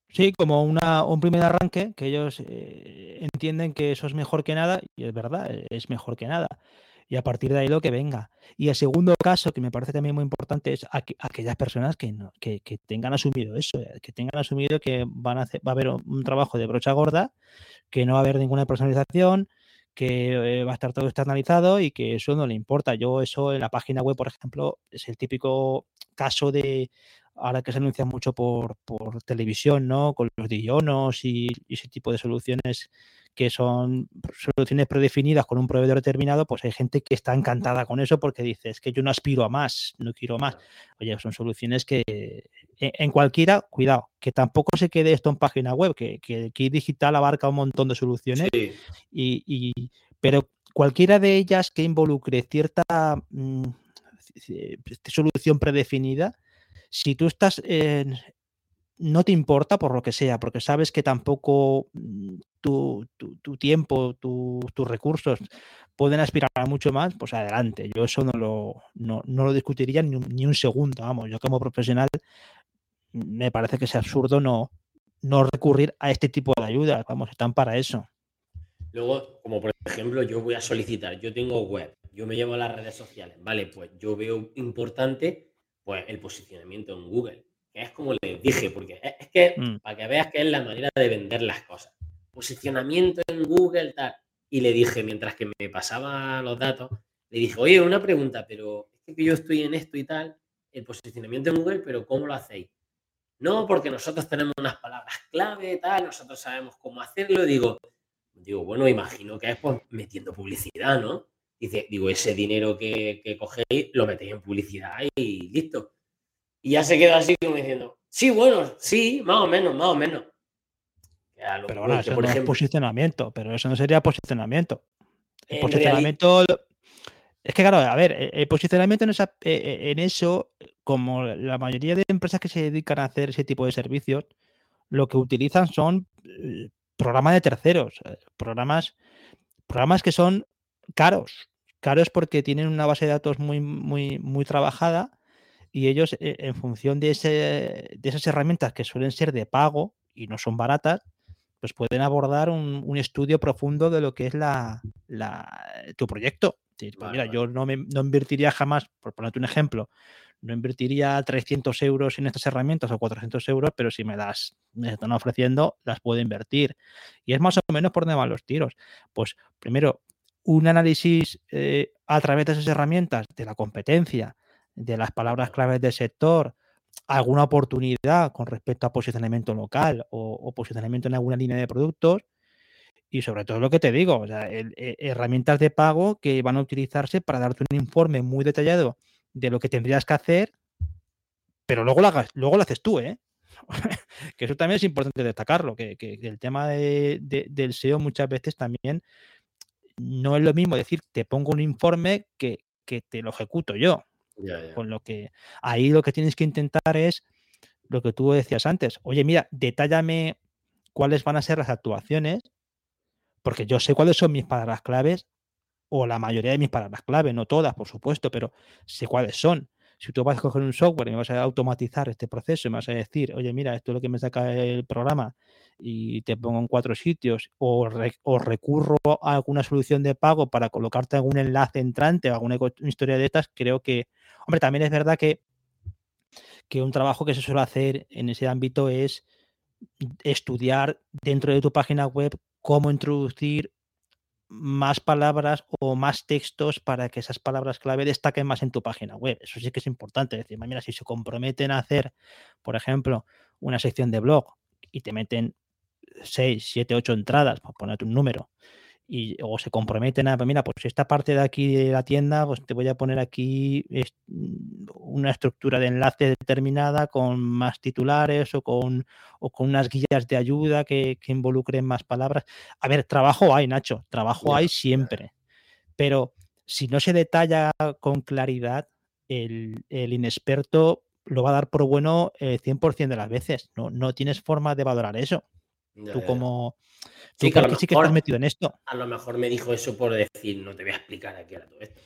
Sí, como una, un primer arranque, que ellos eh, entienden que eso es mejor que nada, y es verdad, es mejor que nada. Y a partir de ahí lo que venga. Y el segundo caso, que me parece también muy importante, es aquellas personas que, no, que, que, tengan asumido eso, eh, que tengan asumido que van a hacer, va a haber un trabajo de brocha gorda, que no va a haber ninguna personalización, que eh, va a estar todo externalizado y que eso no le importa. Yo eso en la página web, por ejemplo, es el típico caso de ahora que se anuncia mucho por, televisión, ¿no? Con los dionos y, ese tipo de soluciones que son soluciones predefinidas con un proveedor determinado, pues hay gente que está encantada con eso porque dice, es que yo no aspiro a más, no quiero más. Oye, son soluciones que en cualquiera, cuidado, que tampoco se quede esto en página web, que, que, Digital abarca un montón de soluciones, y, pero cualquiera de ellas que involucre cierta mm, solución predefinida, si tú estás en, no te importa por lo que sea, porque sabes que tampoco mm, tu, tiempo, tus recursos pueden aspirar a mucho más, pues adelante. Yo eso no lo, no, lo discutiría ni un, ni un, segundo. Vamos, yo como profesional me parece que es absurdo no, no recurrir a este tipo de ayudas. Vamos, están para eso. Luego, como por ejemplo, yo voy a solicitar, yo tengo web, yo me llevo a las redes sociales, vale, pues yo veo importante pues el posicionamiento en Google es como les dije, porque es, que mm. para que veas que es la manera de vender las cosas. Posicionamiento en Google, tal. Y le dije, mientras que me pasaba los datos, le dije, oye, una pregunta, pero es que yo estoy en esto y tal, el posicionamiento en Google, pero ¿cómo lo hacéis? No, porque nosotros tenemos unas palabras clave, tal, nosotros sabemos cómo hacerlo. Digo, digo, bueno, imagino que es pues metiendo publicidad, ¿no? Dice, digo, ese dinero que, que cogéis lo metéis en publicidad y listo. Y ya se quedó así como diciendo, sí, bueno, sí, más o menos, más o menos. pero bueno, eso no es posicionamiento, pero eso no sería posicionamiento. El posicionamiento. Es que, claro, a ver, el posicionamiento en, esa, e, e, en eso, como la mayoría de empresas que se dedican a hacer ese tipo de servicios, lo que utilizan son eh, programas de terceros, eh, programas, programas que son caros, caros porque tienen una base de datos muy, muy, muy trabajada y ellos, eh, en función de, ese, de esas herramientas que suelen ser de pago y no son baratas, pues pueden abordar un, estudio profundo de lo que es la, tu proyecto. Pues mira, yo no, me, no invertiría jamás, por ponerte un ejemplo, no invertiría 300 euros en estas herramientas o 400 euros, pero si me las me están ofreciendo, las puedo invertir. Y es más o menos por donde van los tiros. Pues primero, un análisis eh, a través de esas herramientas de la competencia, de las palabras claves del sector, alguna oportunidad con respecto a posicionamiento local o, posicionamiento en alguna línea de productos. Y sobre todo lo que te digo, e, herramientas de pago que van a utilizarse para darte un informe muy detallado de lo que tendrías que hacer, pero luego lo, hagas, luego lo haces tú, ¿eh? que eso también es importante destacarlo, que, el tema del SEO muchas veces también no es lo mismo decir, te pongo un informe que, que te lo ejecuto yo. Con lo que ahí lo que tienes que intentar es lo que tú decías antes. Oye, mira, detállame cuáles van a ser las actuaciones, porque yo sé cuáles son mis palabras claves o la mayoría de mis palabras clave, no todas, por supuesto, pero sé cuáles son. Si tú vas a coger un software y me vas a automatizar este proceso y me vas a decir, oye, mira, esto es lo que me saca el programa y te pongo en cuatro sitios o, recurro a alguna solución de pago para colocarte algún enlace entrante o alguna historia de estas, creo que, hombre, también es verdad que, que un trabajo que se suele hacer en ese ámbito es estudiar dentro de tu página web cómo introducir más palabras o más textos para que esas palabras clave destaquen más en tu página web. Eso sí que es importante. Es decir, mira, si se comprometen a hacer, por ejemplo, una sección de blog y te meten 6, 7, 8 entradas, por ponerte un número, y, o se comprometen a, mira, pues esta parte de aquí de la tienda, pues te voy a poner aquí una estructura de enlace determinada con más titulares o con, o con unas guías de ayuda que, involucren más palabras. A ver, trabajo hay, Nacho, trabajo hay siempre, pero si no se detalla con claridad, el, inexperto lo va a dar por bueno el 100% de las veces. No, no tienes forma de valorar eso. Tú como Sí, que, sí que estás metido en esto. A lo mejor me dijo eso por decir, no te voy a explicar aquí era todo esto.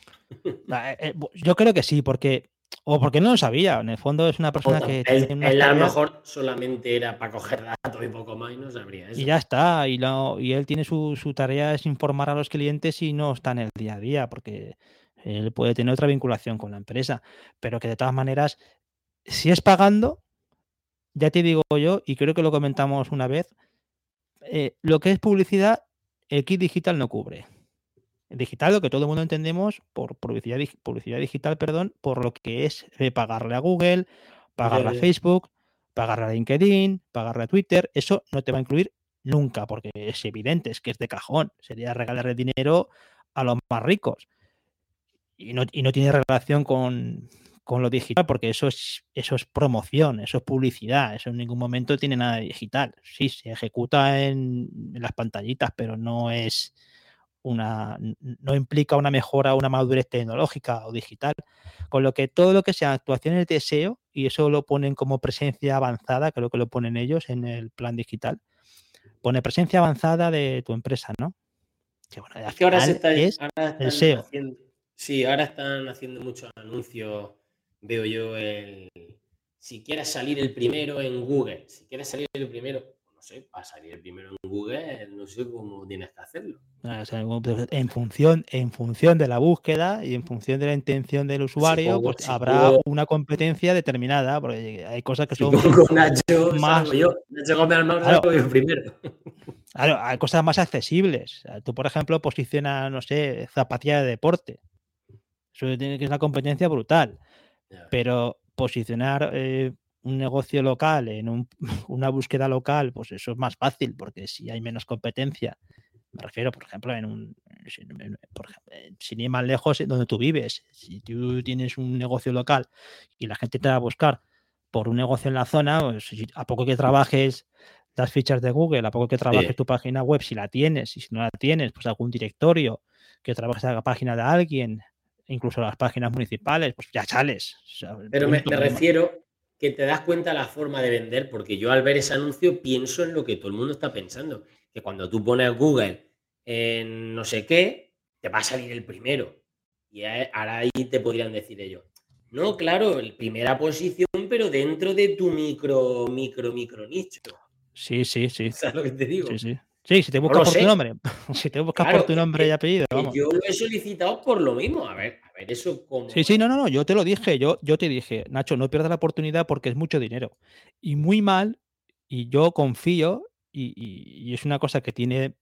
Ah, eh, eh, yo creo que sí, porque. O porque no lo sabía. En el fondo es una persona que. Él, a lo mejor solamente era para coger datos y poco más y no sabría eso. Y ya está. Y, y él tiene su, su tarea es informar a los clientes y no está en el día a día, porque él puede tener otra vinculación con la empresa. Pero que de todas maneras, si es pagando, ya te digo yo, y creo que lo comentamos una vez, eh, lo que es publicidad, el kit digital no cubre. El digital, lo que todo el mundo entendemos por publicidad, publicidad digital, perdón, por lo que es eh, pagarle a Google, pagarle a Facebook, pagarle a LinkedIn, pagarle a Twitter, eso no te va a incluir nunca, porque es evidente, es que es de cajón. Sería regalarle dinero a los más ricos. Y no, y no tiene relación con, con lo digital, porque eso es, eso es promoción, eso es publicidad, eso en ningún momento tiene nada de digital. Sí, se ejecuta en, en las pantallitas, pero no es una, no implica una mejora, una madurez tecnológica o digital. Con lo que todo lo que sea actuaciones de SEO, y eso lo ponen como presencia avanzada, creo que lo ponen ellos en el plan digital, pone presencia avanzada de tu empresa, ¿no? Que bueno, ahora, se está, ahora están el SEO. Haciendo, sí, ahora están haciendo muchos anuncios veo yo el, si quieres salir el primero en Google, si quieres salir el primero, no sé, para salir el primero en Google, no sé cómo tienes que hacerlo. Ah, pues, en función, en función de la búsqueda y en función de la intención del usuario, pues habrá una competencia determinada, porque hay cosas que son Nacho, más. Yo, Nacho claro, primero. Claro, hay cosas más accesibles. Tú, por ejemplo, posicionas, no sé, zapatilla de deporte. Eso tiene que ser una competencia brutal. Pero posicionar eh, un negocio local en una búsqueda local, pues eso es más fácil, porque si hay menos competencia, me refiero, por ejemplo, en un, por ejemplo, sin ir más lejos, donde tú vives, si tú tienes un negocio local y la gente te va a buscar por un negocio en la zona, pues, a poco que trabajes las fichas de Google, a poco que trabajes tu página web, si la tienes, y si no la tienes, pues algún directorio, que trabajes la página de alguien, incluso las páginas municipales, pues ya sales. Pero me, refiero que te das cuenta la forma de vender, porque yo al ver ese anuncio pienso en lo que todo el mundo está pensando, que cuando tú pones Google en no sé qué, te va a salir el primero. Y ahora ahí te podrían decir ellos, no, claro, primera posición, pero dentro de tu micro, micro, micro nicho. Sí, sí, sí. ¿Sabes lo que te digo? Sí, sí. Sí, si te buscas por tu nombre. Si te buscas por tu nombre y apellido. Yo lo he solicitado por lo mismo. A ver, a ver, eso como. Sí, sí, no, no, no. Yo te lo dije. Yo, yo te dije, Nacho, no pierdas la oportunidad porque es mucho dinero. Y muy mal. Y yo confío. Y, es una cosa que tiene.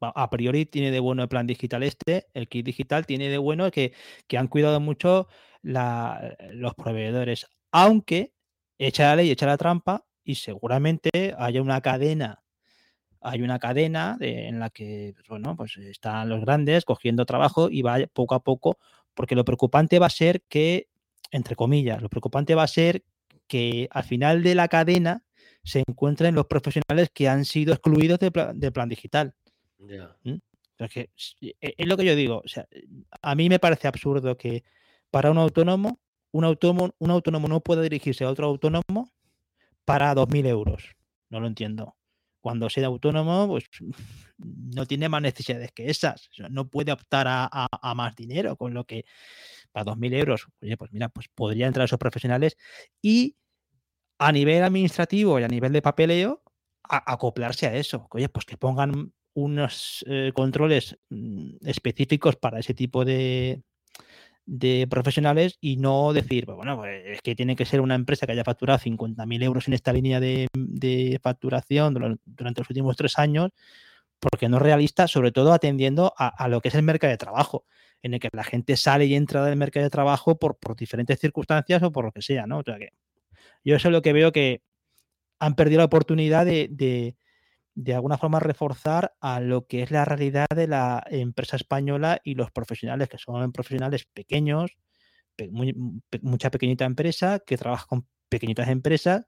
A priori tiene de bueno el plan digital este, el kit digital tiene de bueno que, que han cuidado mucho los proveedores. Aunque echa la ley, echa la trampa y seguramente haya una cadena hay una cadena en la que, pues, bueno, pues están los grandes cogiendo trabajo y va poco a poco, porque lo preocupante va a ser que, entre comillas, lo preocupante va a ser que al final de la cadena se encuentren los profesionales que han sido excluidos del plan, digital. ¿Mm? E, es lo que yo digo. O sea, a mí me parece absurdo que para un autónomo, un autónomo, un autónomo no pueda dirigirse a otro autónomo para 2.000 euros. No lo entiendo cuando sea autónomo, pues no tiene más necesidades que esas. no puede optar a, más dinero, con lo que para 2.000 euros, oye, pues mira, pues podría entrar esos profesionales y a nivel administrativo y a nivel de papeleo, acoplarse a eso. Oye, pues que pongan unos eh, controles mm, específicos para ese tipo de, de profesionales y no decir, pues bueno, pues es que tiene que ser una empresa que haya facturado 50.000 euros en esta línea de, facturación durante los últimos tres años, porque no es realista, sobre todo atendiendo a, lo que es el mercado de trabajo, en el que la gente sale y entra del mercado de trabajo por, por diferentes circunstancias o por lo que sea, ¿no? O sea que yo eso es lo que veo que han perdido la oportunidad de, de alguna forma reforzar a lo que es la realidad de la empresa española y los profesionales, que son profesionales pequeños, mucha pequeñita empresa, que trabaja con pequeñitas empresas,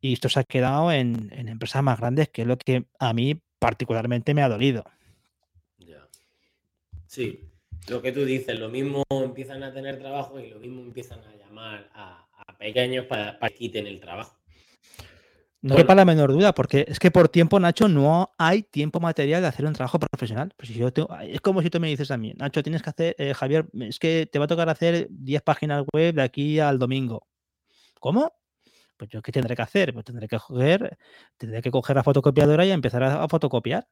y esto se ha quedado en, empresas más grandes, que es lo que a mí particularmente me ha dolido. Sí, lo que tú dices, lo mismo empiezan a tener trabajo y lo mismo empiezan a llamar a, pequeños para, para que quiten el trabajo. No bueno. la menor duda, porque es que por tiempo, Nacho, no hay tiempo material de hacer un trabajo profesional. Pues si yo es como si tú me dices a mí, Nacho, tienes que hacer, eh, Javier, es que te va a tocar hacer 10 páginas web de aquí al domingo. ¿Cómo? Pues yo qué tendré que hacer? Pues tendré que coger, tendré que coger la fotocopiadora y empezar a, fotocopiar.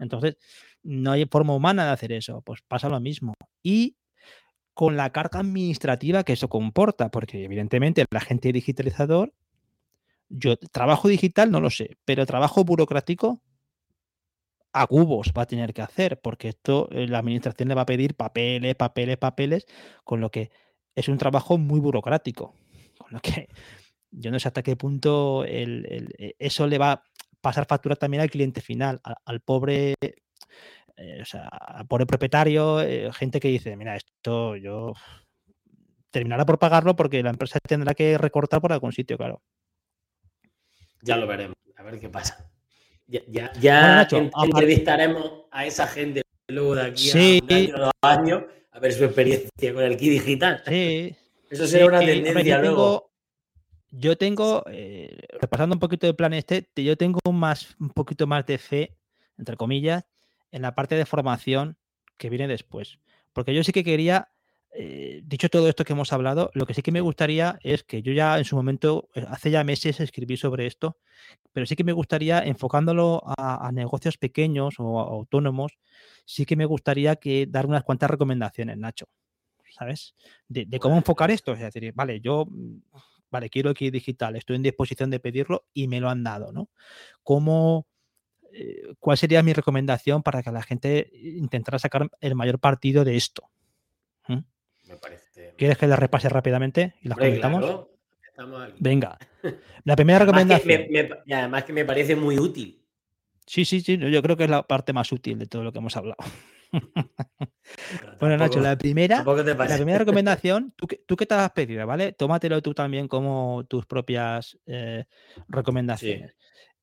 Entonces, no hay forma humana de hacer eso. Pues pasa lo mismo. Y con la carga administrativa que eso comporta, porque evidentemente el agente digitalizador yo trabajo digital no lo sé, pero trabajo burocrático a cubos va a tener que hacer, porque esto eh, la administración le va a pedir papeles, papeles, papeles, con lo que es un trabajo muy burocrático. Con lo que yo no sé hasta qué punto e, eso le va, pasar factura también al cliente final, al, pobre, eh, o sea, al pobre propietario, eh, gente que dice, mira, esto yo terminará por pagarlo porque la empresa tendrá que recortar por algún sitio, claro. Ya lo veremos, a ver qué pasa. Ya, ya, entrevistaremos a esa gente luego de aquí a un año, años a ver su experiencia con el kit digital. Sí. Eso sería una tendencia luego. Yo tengo, eh, repasando un poquito de plan este, yo tengo más, un poquito más de fe, entre comillas, en la parte de formación que viene después. Porque yo sí que quería, eh, dicho todo esto que hemos hablado, lo que sí que me gustaría es que yo ya en su momento, eh, hace ya meses escribí sobre esto, pero sí que me gustaría, enfocándolo a, negocios pequeños o autónomos, sí que me gustaría que dar unas cuantas recomendaciones, Nacho. ¿Sabes? De, de cómo enfocar esto. Es decir, vale, yo vale, quiero aquí digital, estoy en disposición de pedirlo y me lo han dado, ¿no? ¿Cómo, eh, ¿Cuál sería mi recomendación para que la gente intentara sacar el mayor partido de esto? ¿Mm? ¿Quieres que la repase rápidamente y las comentamos? Venga. La primera recomendación. y además que me parece muy útil. Sí, sí, sí. Yo creo que es la parte más útil de todo lo que hemos hablado. bueno, Nacho, la primera, la primera recomendación, tú, tú que te has pedido, ¿vale? Tómatelo tú también como tus propias eh, recomendaciones.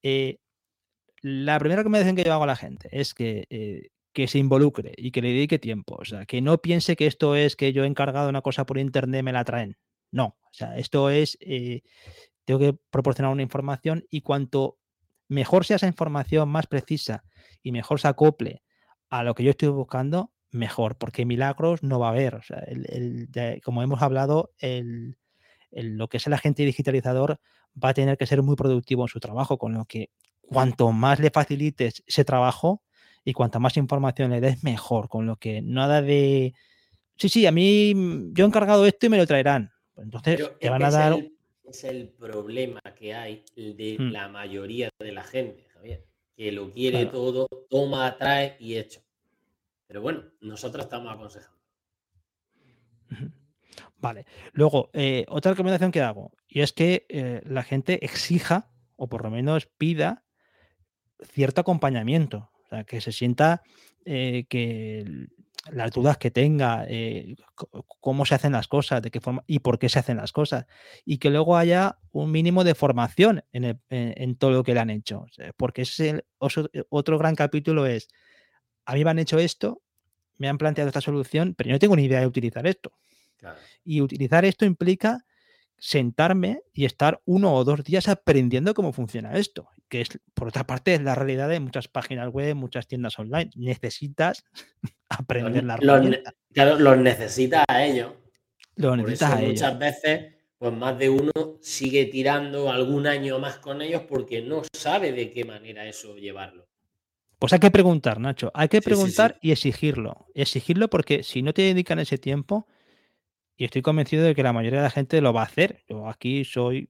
Eh, la primera recomendación que yo hago a la gente es que, eh, que se involucre y que le dedique tiempo. O sea, que no piense que esto es que yo he encargado una cosa por internet, me la traen. No, o sea, esto es, tengo que proporcionar una información y cuanto mejor sea esa información, más precisa y mejor se acople a lo que yo estoy buscando, mejor, porque milagros no va a haber. O sea, como hemos hablado, el, lo que es el agente digitalizador va a tener que ser muy productivo en su trabajo, con lo que cuanto más le facilites ese trabajo y cuanta más información le des, mejor. Con lo que nada de, sí, sí, a mí mm, yo he encargado esto y me lo traerán. Pues entonces, te van a dar... Es el, problema que hay de mm. la mayoría de la gente, Javier que lo quiere todo, toma, trae y hecho. Pero bueno, nosotros estamos aconsejando. Vale. Luego, eh, otra recomendación que hago, y es que eh, la gente exija, o por lo menos pida, cierto acompañamiento. O sea, que se sienta eh, que las dudas que tenga, eh, cómo se hacen las cosas, de qué forma y por qué se hacen las cosas. Y que luego haya un mínimo de formación en, todo lo que le han hecho. Porque es el, otro, gran capítulo es, a mí me han hecho esto, me han planteado esta solución, pero yo no tengo ni idea de utilizar esto. Y utilizar esto implica sentarme y estar uno o dos días aprendiendo cómo funciona esto, que es, por otra parte, es la realidad de muchas páginas web, muchas tiendas online. Necesitas aprender la herramienta. Claro, los necesitas a ellos. Los necesitas a ellos. Muchas veces, pues más de uno sigue tirando algún año más con ellos porque no sabe de qué manera eso llevarlo. Pues hay que preguntar, Nacho. Hay que preguntar y exigirlo. Exigirlo porque si no te dedican ese tiempo, y estoy convencido de que la mayoría de la gente lo va a hacer. Yo aquí soy,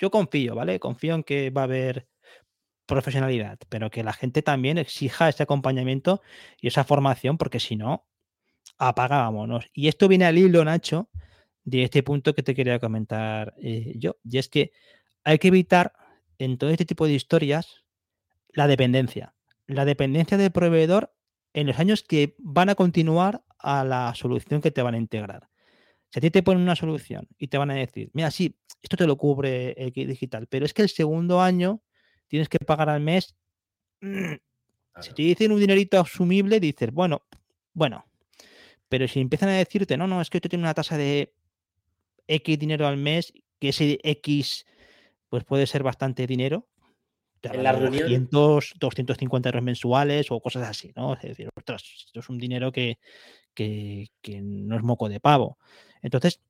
yo confío, ¿vale? Confío en que va a haber profesionalidad, pero que la gente también exija ese acompañamiento y esa formación, porque si no, apagámonos. Y esto viene al hilo, Nacho, de este punto que te quería comentar eh, yo, y es que hay que evitar en todo este tipo de historias la dependencia. La dependencia del proveedor en los años que van a continuar a la solución que te van a integrar. Si a ti te ponen una solución y te van a decir, mira, sí, esto te lo cubre el kit digital, pero es que el segundo año tienes que pagar al mes. Si te dicen un dinerito asumible, dices, bueno, bueno. Pero si empiezan a decirte, no, no, es que esto tiene una tasa de X dinero al mes, que ese X pues puede ser bastante dinero. En la reunión. 200, 250 euros mensuales o cosas así, ¿no? Es decir, ostras, esto es un dinero que, que, no es moco de pavo. Entonces,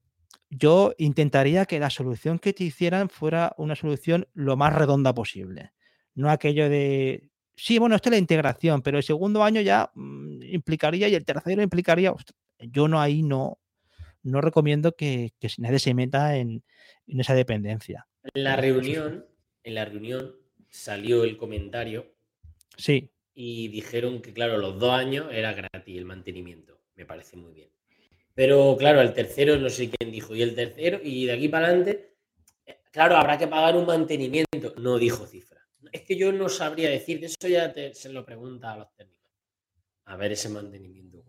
yo intentaría que la solución que te hicieran fuera una solución lo más redonda posible. No aquello de, sí, bueno, esto es la integración, pero el segundo año ya mm, implicaría y el tercero implicaría, yo no ahí no, no recomiendo que, que nadie se meta en, en, esa dependencia. En la reunión, en la reunión salió el comentario. Sí. Y dijeron que, claro, los dos años era gratis el mantenimiento me parece muy bien. Pero claro, el tercero no sé quién dijo, y el tercero, y de aquí para adelante, eh, claro, habrá que pagar un mantenimiento. No dijo cifra. Es que yo no sabría decir, eso ya se lo pregunta a los técnicos. A ver ese mantenimiento.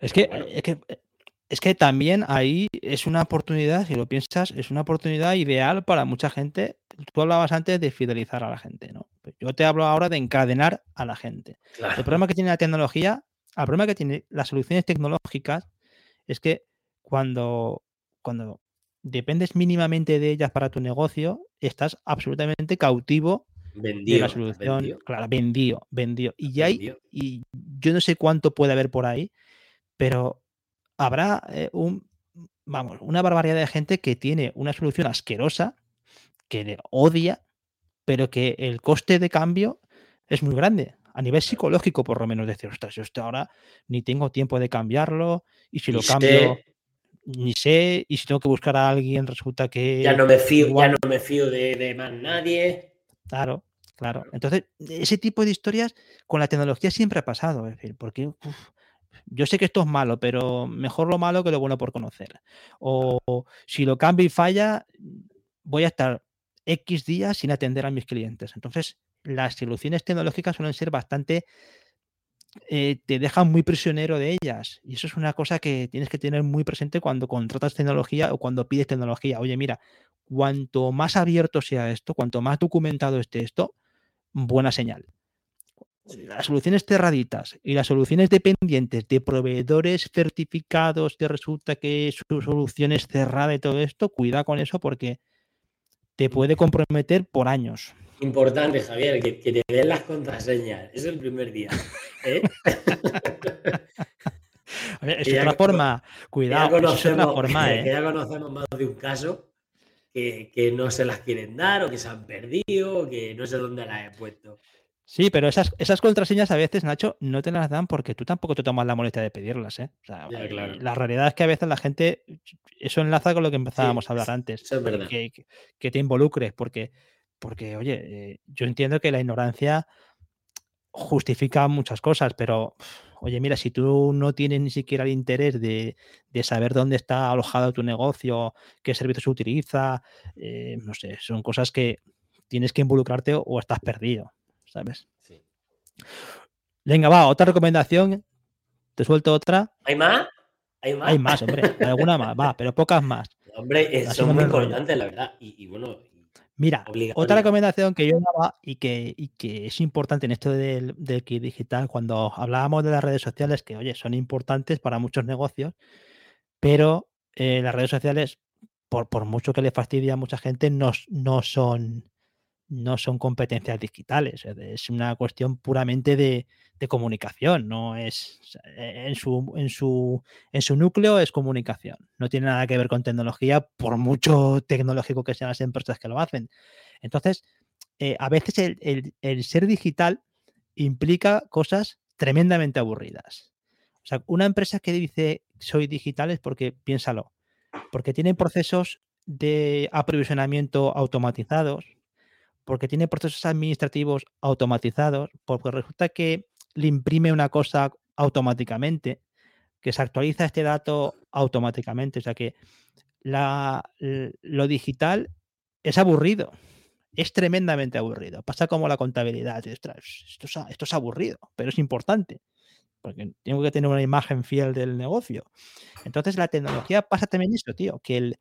Es que, es que es que también ahí es una oportunidad, si lo piensas, es una oportunidad ideal para mucha gente. Tú hablabas antes de fidelizar a la gente, ¿no? Pues yo te hablo ahora de encadenar a la gente. El problema que tiene la tecnología, el problema que tiene las soluciones tecnológicas es que cuando, cuando dependes mínimamente de ellas para tu negocio, estás absolutamente cautivo de la solución. Vendido. Claro, vendido, vendido. Y ya hay, y yo no sé cuánto puede haber por ahí, pero habrá eh, un, vamos, una barbaridad de gente que tiene una solución asquerosa, que le odia, pero que el coste de cambio es muy grande. A nivel psicológico, por lo menos, decir, ostras, yo esto ahora ni tengo tiempo de cambiarlo, y si lo cambio, ni sé, y si tengo que buscar a alguien, resulta que. Ya no me fío, ya no me fío de, más nadie. Claro, claro. Entonces, ese tipo de historias con la tecnología siempre ha pasado. Es decir, porque yo sé que esto es malo, pero mejor lo malo que lo bueno por conocer. O si lo cambio y falla, voy a estar X días sin atender a mis clientes. Entonces, las soluciones tecnológicas suelen ser bastante... Eh, te dejan muy prisionero de ellas. Y eso es una cosa que tienes que tener muy presente cuando contratas tecnología o cuando pides tecnología. Oye, mira, cuanto más abierto sea esto, cuanto más documentado esté esto, buena señal las soluciones cerraditas y las soluciones dependientes de proveedores certificados que resulta que su solución es cerrada y todo esto, cuida con eso porque te puede comprometer por años. Importante, Javier, que, te den las contraseñas. Es el primer día. ¿eh? es otra forma. Cuidado, es otra forma. ¿eh? Que ya conocemos más de un caso que, que no se las quieren dar o que se han perdido o que no sé dónde las he puesto. Sí, pero esas, esas contraseñas a veces, Nacho, no te las dan porque tú tampoco te tomas la molestia de pedirlas. ¿eh? La realidad es que a veces la gente, eso enlaza con lo que empezábamos a hablar antes, que, te involucres, porque, porque oye, eh, yo entiendo que la ignorancia justifica muchas cosas, pero oye, mira, si tú no tienes ni siquiera el interés de, saber dónde está alojado tu negocio, qué servicios se utiliza, eh, no sé, son cosas que tienes que involucrarte o estás perdido. ¿sabes? Sí. Venga, va, otra recomendación. Te suelto otra. ¿Hay más? ¿Hay más? Hay más, hombre. Alguna más, va, pero pocas más. Hombre, son muy importantes, la verdad. Y, bueno. Mira, otra recomendación que yo daba y que, que es importante en esto del, kit digital, cuando hablábamos de las redes sociales, que oye, son importantes para muchos negocios, pero eh, las redes sociales, por, por, mucho que le fastidie a mucha gente, no, no son no son competencias digitales, es una cuestión puramente de, comunicación, no es e, en su, en, su, en su núcleo es comunicación, no tiene nada que ver con tecnología, por mucho tecnológico que sean las empresas que lo hacen. Entonces, eh, a veces el, ser digital implica cosas tremendamente aburridas. O sea, una empresa que dice soy digital es porque, piénsalo, porque tiene procesos de aprovisionamiento automatizados, porque tiene procesos administrativos automatizados, porque resulta que le imprime una cosa automáticamente, que se actualiza este dato automáticamente. O sea que lo digital es aburrido, es tremendamente aburrido. Pasa como la contabilidad. Esto es, aburrido, pero es importante, porque tengo que tener una imagen fiel del negocio. Entonces la tecnología pasa también eso, tío, que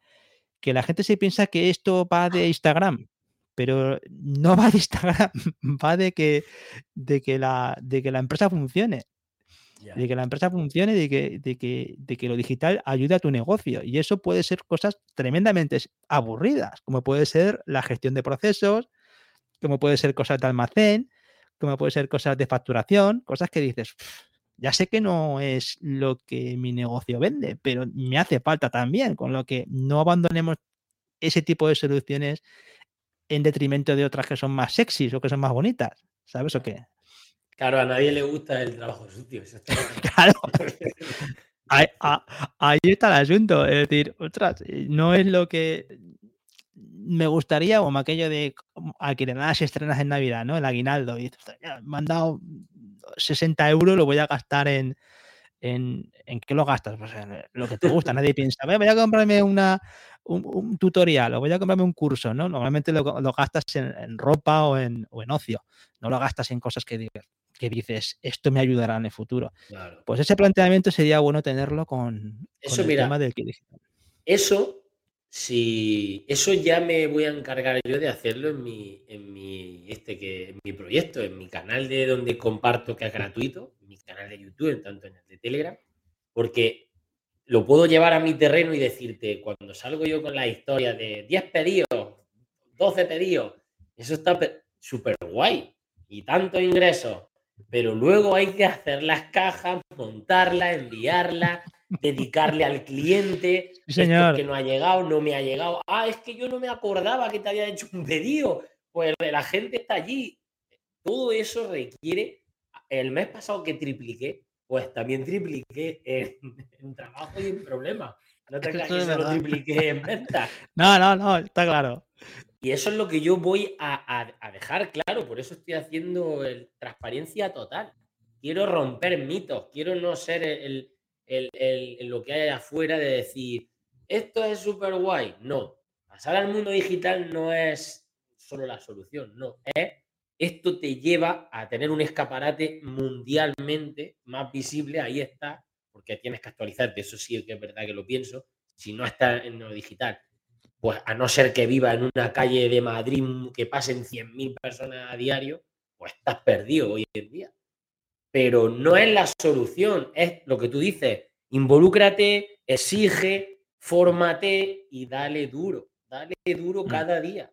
la gente se piensa que esto va de Instagram pero no va de Instagram, va de que, de que, la, de que la empresa funcione. De que la empresa funcione, de que, de, que, de que lo digital ayude a tu negocio. Y eso puede ser cosas tremendamente aburridas, como puede ser la gestión de procesos, como puede ser cosas de almacén, como puede ser cosas de facturación, cosas que dices, ya sé que no es lo que mi negocio vende, pero me hace falta también, con lo que no abandonemos ese tipo de soluciones en detrimento de otras que son más sexys o que son más bonitas. ¿Sabes o qué? Claro, a nadie le gusta el trabajo sucio. claro. Ahí, está el asunto. Es decir, otras, no es lo que me gustaría, como aquello de las estrenas en Navidad, ¿no? El aguinaldo. Y me han dado 60 euros, lo voy a gastar en, en, qué lo gastas? Pues en lo que te gusta. Nadie piensa, voy a comprarme una, un, tutorial o voy a comprarme un curso, ¿no? Normalmente lo, gastas en, ropa o en, ocio, no lo gastas en cosas que, que dices, esto me ayudará en el futuro. Pues ese planteamiento sería bueno tenerlo con, el tema del digital. Eso si eso ya me voy a encargar yo de hacerlo en mi, en mi, este que, en mi proyecto, en mi canal de donde comparto que es gratuito, mi canal de YouTube, tanto en el de Telegram, porque lo puedo llevar a mi terreno y decirte, cuando salgo yo con la historia de 10 pedidos, 12 pedidos, eso está súper guay y tanto ingresos, pero luego hay que hacer las cajas, montarlas, enviarlas, dedicarle al cliente, señor. que no ha llegado, no me ha llegado. Ah, es que yo no me acordaba que te había hecho un pedido. Pues la gente está allí. Todo eso requiere. El mes pasado que tripliqué, pues también tripliqué en, trabajo y en problemas. No te creas que lo tripliqué en venta. No, no, no, está claro. Y eso es lo que yo voy a, a dejar claro. Por eso estoy haciendo el, transparencia total. Quiero romper mitos. Quiero no ser el, el, lo que hay afuera de decir, esto es súper guay. No, pasar al mundo digital no es solo la solución, no, es esto te lleva a tener un escaparate mundialmente más visible, ahí está, porque tienes que actualizarte, eso sí que es verdad que lo pienso, si no está en lo digital, pues a no ser que viva en una calle de Madrid que pasen 100.000 personas a diario, pues estás perdido hoy en día pero no es la solución, es lo que tú dices, involúcrate, exige, fórmate y dale duro, dale duro mm. cada día.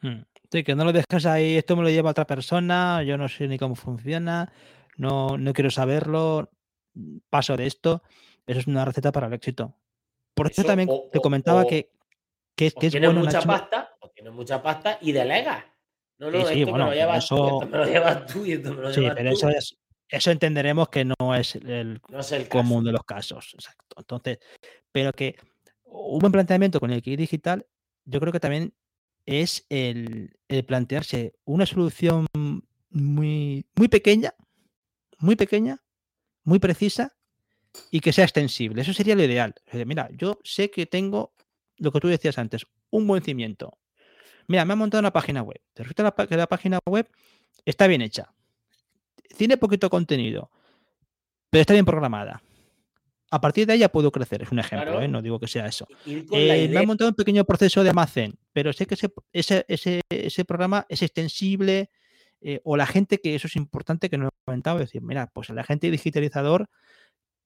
Mm. Sí, que no lo dejes ahí, esto me lo lleva otra persona, yo no sé ni cómo funciona, no, no quiero saberlo, paso de esto, eso es una receta para el éxito. Por eso, también te comentaba que, que, es tienes mucha pasta, o tienes mucha pasta y delegas. No, no, esto, me lo llevas tú, esto me lo llevas tú y esto me lo llevas sí, pero Eso, es, eso entenderemos que no es el, común de los casos. Exacto. Entonces, pero que un buen planteamiento con el kit digital, yo creo que también es el, plantearse una solución muy, muy pequeña, muy pequeña, muy precisa y que sea extensible. Eso sería lo ideal. Mira, yo sé que tengo lo que tú decías antes, un buen cimiento, Mira, me ha montado una página web. Resulta que la página web está bien hecha. Tiene poquito contenido, pero está bien programada. A partir de ahí ya puedo crecer, es un ejemplo, ¿eh? no digo que sea eso. Eh, me ha montado un pequeño proceso de almacén, pero sé que ese, programa es extensible eh, o la gente, que eso es importante que no he comentado, decir, mira, pues el agente digitalizador,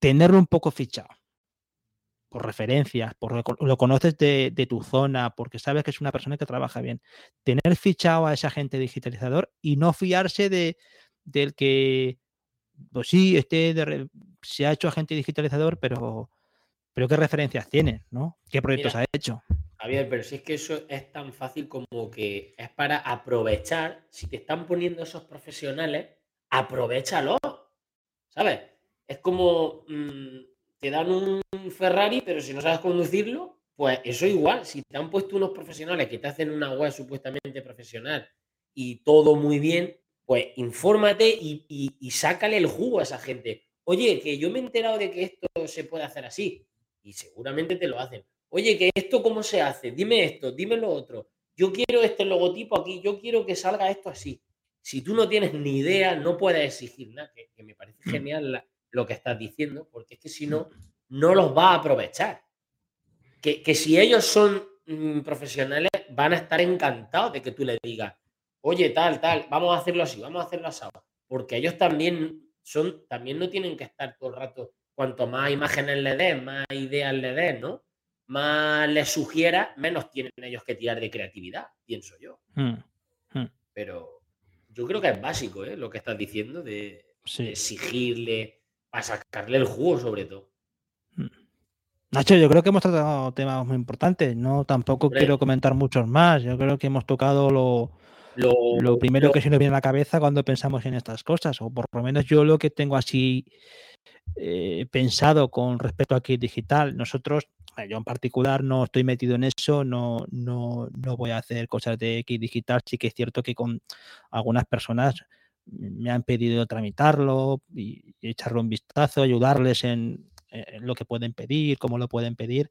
tenerlo un poco fichado por referencias, por lo, conoces de, tu zona, porque sabes que es una persona que trabaja bien. Tener fichado a ese agente digitalizador y no fiarse de, del que, pues sí, este se ha hecho agente digitalizador, pero, pero ¿qué referencias tiene? ¿no? ¿Qué proyectos ha hecho? Javier, pero si es que eso es tan fácil como que es para aprovechar, si te están poniendo esos profesionales, aprovechalo, ¿sabes? Es como... Mm, te dan un Ferrari, pero si no sabes conducirlo, pues eso igual. Si te han puesto unos profesionales que te hacen una web supuestamente profesional y todo muy bien, pues infórmate y, y, sácale el jugo a esa gente. Oye, que yo me he enterado de que esto se puede hacer así. Y seguramente te lo hacen. Oye, que esto cómo se hace. Dime esto, dime lo otro. Yo quiero este logotipo aquí, yo quiero que salga esto así. Si tú no tienes ni idea, no puedes exigir nada, que, me parece mm. genial la, lo que estás diciendo, porque es que si no, no los va a aprovechar. Que, si ellos son mm, profesionales, van a estar encantados de que tú les digas, oye, tal, tal, vamos a hacerlo así, vamos a hacerlo así. Porque ellos también son, también no tienen que estar todo el rato, cuanto más imágenes le des, más ideas le des, ¿no? Más les sugiera, menos tienen ellos que tirar de creatividad, pienso yo. Hmm, hmm. Pero yo creo que es básico, ¿eh? Lo que estás diciendo de exigirle, a sacarle el jugo sobre todo. Mm. Nacho, yo creo que hemos tratado temas muy importantes, no tampoco quiero comentar muchos más, yo creo que hemos tocado lo, lo, primero que se nos viene a la cabeza cuando pensamos en estas cosas, o por lo menos yo lo que tengo así eh, pensado con respecto a Kit Digital. Nosotros, yo en particular no estoy metido en eso, no, no, no voy a hacer cosas de Kit Digital, sí que es cierto que con algunas personas me han pedido tramitarlo y, echarle un vistazo, ayudarles en, lo que pueden pedir, cómo lo pueden pedir.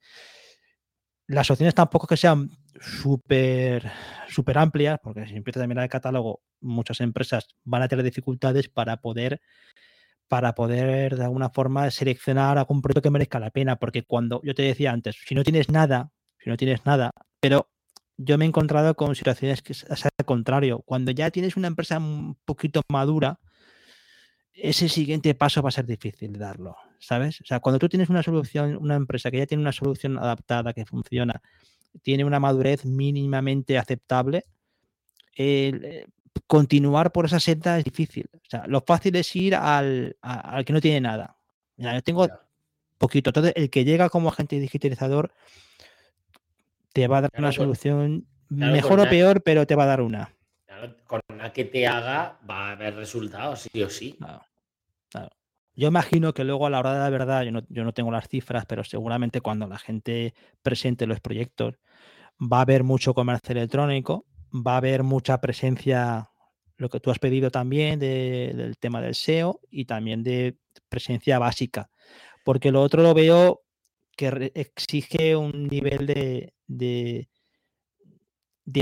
Las opciones tampoco que sean súper súper amplias, porque si empiezas a mirar el catálogo, muchas empresas van a tener dificultades para poder para poder de alguna forma seleccionar algún proyecto que merezca la pena, porque cuando yo te decía antes, si no tienes nada, si no tienes nada, pero yo me he encontrado con situaciones que es al contrario, cuando ya tienes una empresa un poquito madura, ese siguiente paso va a ser difícil darlo, ¿sabes? O sea, cuando tú tienes una solución, una empresa que ya tiene una solución adaptada, que funciona, tiene una madurez mínimamente aceptable, eh, continuar por esa senda es difícil. O sea, lo fácil es ir al, que no tiene nada. yo tengo poquito. Entonces, el que llega como agente digitalizador te va a dar una solución mejor o peor, pero te va a dar una. con una que te haga va a haber resultados, sí o sí. Yo imagino que luego a la hora de la verdad, yo no, yo no tengo las cifras, pero seguramente cuando la gente presente los proyectos va a haber mucho comercio electrónico, va a haber mucha presencia, lo que tú has pedido también del tema del SEO y también de presencia básica, porque lo otro lo veo que exige un nivel de, de,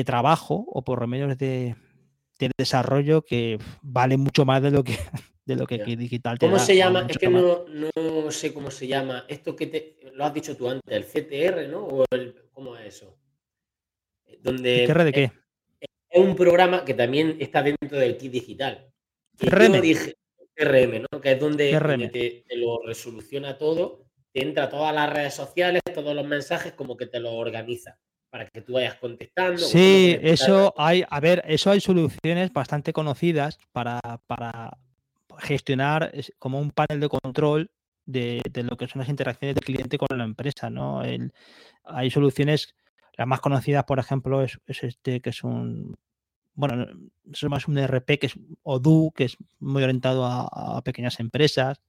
trabajo o por lo menos de, desarrollo que vale mucho más de lo que de lo que, digital te ¿Cómo se llama? Es que no, no, sé cómo se llama. Esto que te lo has dicho tú antes, el CTR, ¿no? ¿O el, ¿Cómo es eso? Donde ¿CTR de qué? Es, un programa que también está dentro del kit digital. CRM. dije, CRM, ¿no? Que es donde, te, te, lo resoluciona todo, te entra todas las redes sociales, todos los mensajes, como que te lo organiza para que tú vayas contestando. Sí, eso hay, a ver, eso hay soluciones bastante conocidas para, para gestionar como un panel de control de, lo que son las interacciones del cliente con la empresa, ¿no? hay soluciones, las más conocidas, por ejemplo, es, este que es un bueno, es más un ERP que es Odoo, que es muy orientado a, a, pequeñas empresas,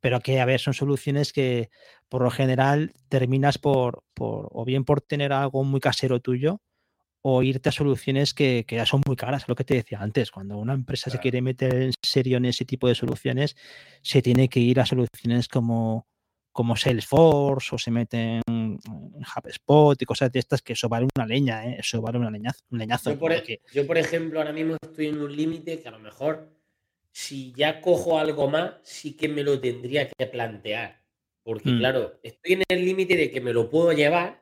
pero que, a ver, son soluciones que por lo general terminas por, por o bien por tener algo muy casero tuyo, o irte a soluciones que, ya son muy caras, lo que te decía antes, cuando una empresa se quiere meter en serio en ese tipo de soluciones, se tiene que ir a soluciones como, como Salesforce o se meten en HubSpot y cosas de estas que eso vale una leña, ¿eh? eso vale una leñazo, un leñazo. Yo por, e, yo, por ejemplo, ahora mismo estoy en un límite que a lo mejor si ya cojo algo más, sí que me lo tendría que plantear. Porque, mm. claro, estoy en el límite de que me lo puedo llevar,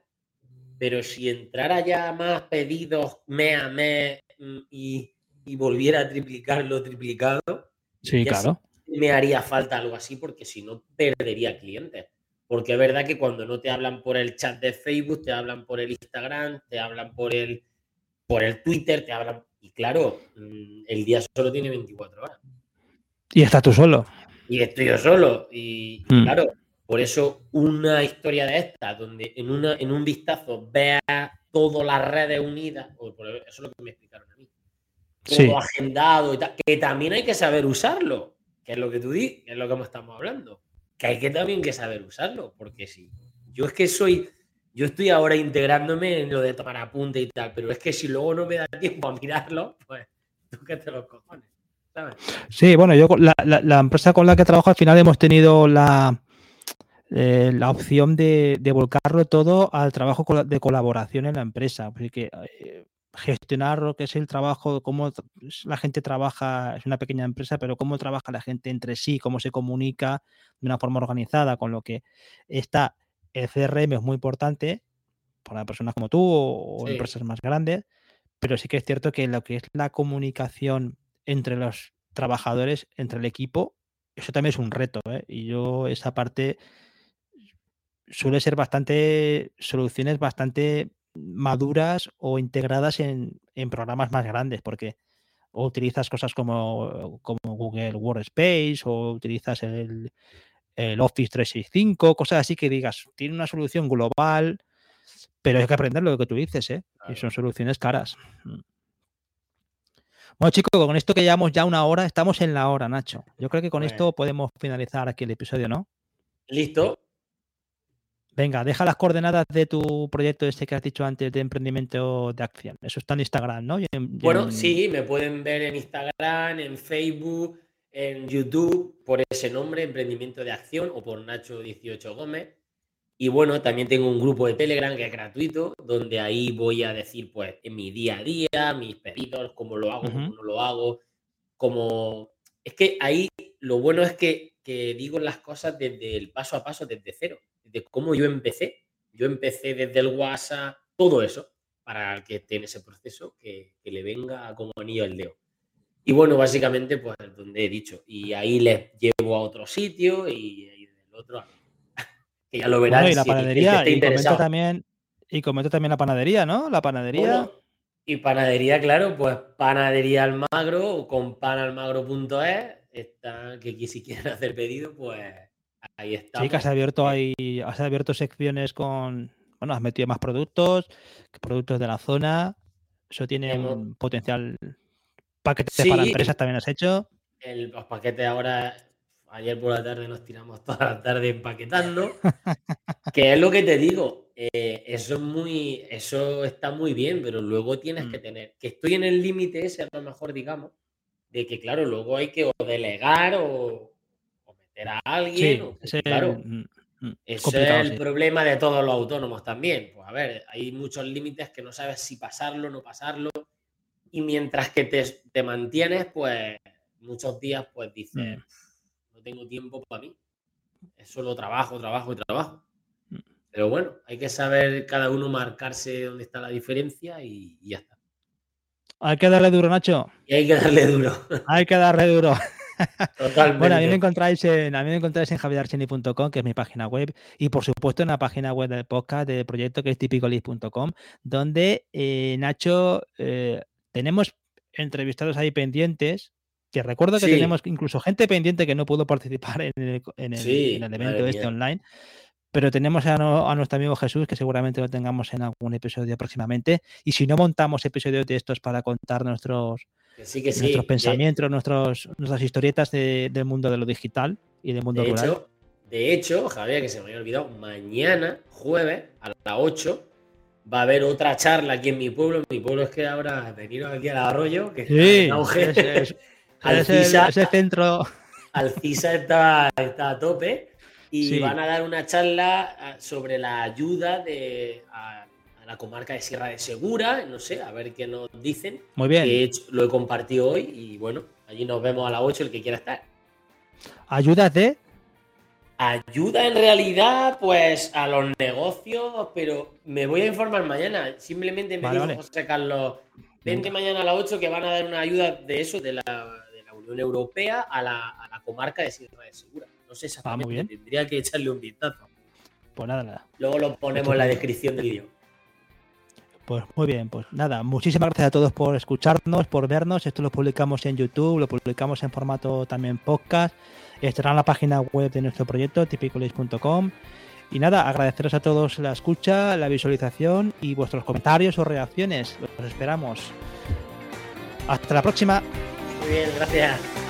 pero si entrara ya más pedidos mes a mes mm, y, volviera a triplicar lo triplicado, sí, claro. me haría falta algo así porque si no perdería clientes. Porque es verdad que cuando no te hablan por el chat de Facebook, te hablan por el Instagram, te hablan por el, por el Twitter, te hablan... Y claro, mm, el día solo tiene 24 horas. Y estás tú solo. Y estoy yo solo. Y, mm. claro, por eso una historia de esta, donde en, una, en un vistazo vea todas las redes unidas, eso es lo que me explicaron a mí, todo agendado y tal, que también hay que saber usarlo, que es lo que tú dices, que es lo que estamos hablando, que hay que también que saber usarlo, porque si yo es que soy, yo estoy ahora integrándome en lo de tomar apunte y tal, pero es que si luego no me da tiempo a mirarlo, pues tú que te los cojones. ¿sabes? Sí, bueno, yo la, la empresa con la que trabajo al final hemos tenido la, eh, la opción de, volcarlo todo al trabajo de colaboración en la empresa. Porque eh, gestionar lo que es el trabajo, cómo la gente trabaja, es una pequeña empresa, pero cómo trabaja la gente entre sí, cómo se comunica de una forma organizada, con lo que está el CRM es muy importante para personas como tú o, empresas más grandes, pero sí que es cierto que lo que es la comunicación entre los trabajadores, entre el equipo, eso también es un reto. ¿eh? Y yo esa parte suele ser bastante soluciones bastante maduras o integradas en, programas más grandes, porque o utilizas cosas como, como Google Workspace o utilizas el, Office 365, cosas así que digas, tiene una solución global, pero hay que aprender lo que tú dices, ¿eh? Y son soluciones caras. Mm. Bueno, chicos, con esto que llevamos ya una hora, estamos en la hora, Nacho. Yo creo que con esto podemos finalizar aquí el episodio, ¿no? Listo. Venga, deja las coordenadas de tu proyecto este que has dicho antes de emprendimiento de acción. Eso está en Instagram, ¿no? bueno, sí, me pueden ver en Instagram, en Facebook, en YouTube, por ese nombre, Emprendimiento de Acción, o por Nacho18 Gómez. Y bueno, también tengo un grupo de Telegram que es gratuito, donde ahí voy a decir, pues, en mi día a día, mis pedidos, cómo lo hago, cómo no lo hago, cómo... Es que ahí lo bueno es que, que digo las cosas desde el paso a paso, desde cero, desde cómo yo empecé. Yo empecé desde el WhatsApp, todo eso, para que esté en ese proceso, que, que le venga como anillo al dedo. Y bueno, básicamente, pues donde he dicho. Y ahí les llevo a otro sitio y, y del otro que ya lo verás. y la panadería, y comento, también, y comento también la panadería, ¿no? La panadería. y panadería, claro, pues panadería Almagro con panalmagro.es, está, que si quieren hacer pedido, pues ahí está. Sí, que has abierto ahí, has abierto secciones con, bueno, has metido más productos, productos de la zona, eso tiene un potencial. Paquetes para empresas también has hecho. los paquetes ahora ayer por la tarde nos tiramos toda la tarde empaquetando, que es lo que te digo, eh, eso es muy, eso está muy bien, pero luego tienes que mm. tener, que estoy en el límite ese, a lo mejor digamos, de que claro, luego hay que delegar o, meter a alguien, claro. Mm, mm, ese es el problema de todos los autónomos también. Pues a ver, hay muchos límites que no sabes si pasarlo no pasarlo. Y mientras que te, te mantienes, pues muchos días, pues dices, tengo tiempo para mí. Es solo trabajo, trabajo y trabajo. Mm. Pero bueno, hay que saber cada uno marcarse dónde está la diferencia y, ya está. Hay que darle duro, Nacho. Y hay que darle duro. hay que darle duro. Totalmente. Bueno, a mí me encontráis en, a mí me encontráis en javierarcheni.com, que es mi página web, y por supuesto en la página web del podcast del proyecto que es tipicolis.com, donde eh, Nacho eh, tenemos entrevistados ahí pendientes que recuerdo que tenemos incluso gente pendiente que no pudo participar en el, evento este online. Pero tenemos a, nuestro amigo Jesús, que seguramente lo tengamos en algún episodio próximamente. Y si no montamos episodios de estos para contar nuestros, nuestros pensamientos, nuestros, nuestras historietas del mundo de lo digital y del mundo de rural. Hecho, de hecho, Javier, que se me había olvidado, mañana, jueves, a las 8, va a haber otra charla aquí en mi pueblo. Mi pueblo es que ahora venido aquí al arroyo, que sí, Es, Alcisa, ese, centro. Alcisa está, está a tope y van a dar una charla ah, sobre la ayuda de, a, la comarca de Sierra de Segura, no sé, a ver qué nos dicen. Muy bien. lo he compartido hoy y bueno, allí nos vemos a las 8 el que quiera estar. ¿Ayuda de? Ayuda en realidad, pues, a los negocios, pero me voy a informar mañana. Simplemente me dijo José Carlos, vente mañana a las 8 que van a dar una ayuda de eso, de la Unión Europea a la, comarca de Sierra de Segura. No sé exactamente, ah, muy bien. tendría que echarle un vistazo. Pues nada, nada. Luego lo ponemos en la descripción del vídeo. Pues muy bien, pues nada, muchísimas gracias a todos por escucharnos, por vernos. Esto lo publicamos en YouTube, lo publicamos en formato también podcast. Estará en la página web de nuestro proyecto, tipicolis.com. Y nada, agradeceros a todos la escucha, la visualización y vuestros comentarios o reacciones. Los esperamos. Hasta la próxima. Muy bien, gracias.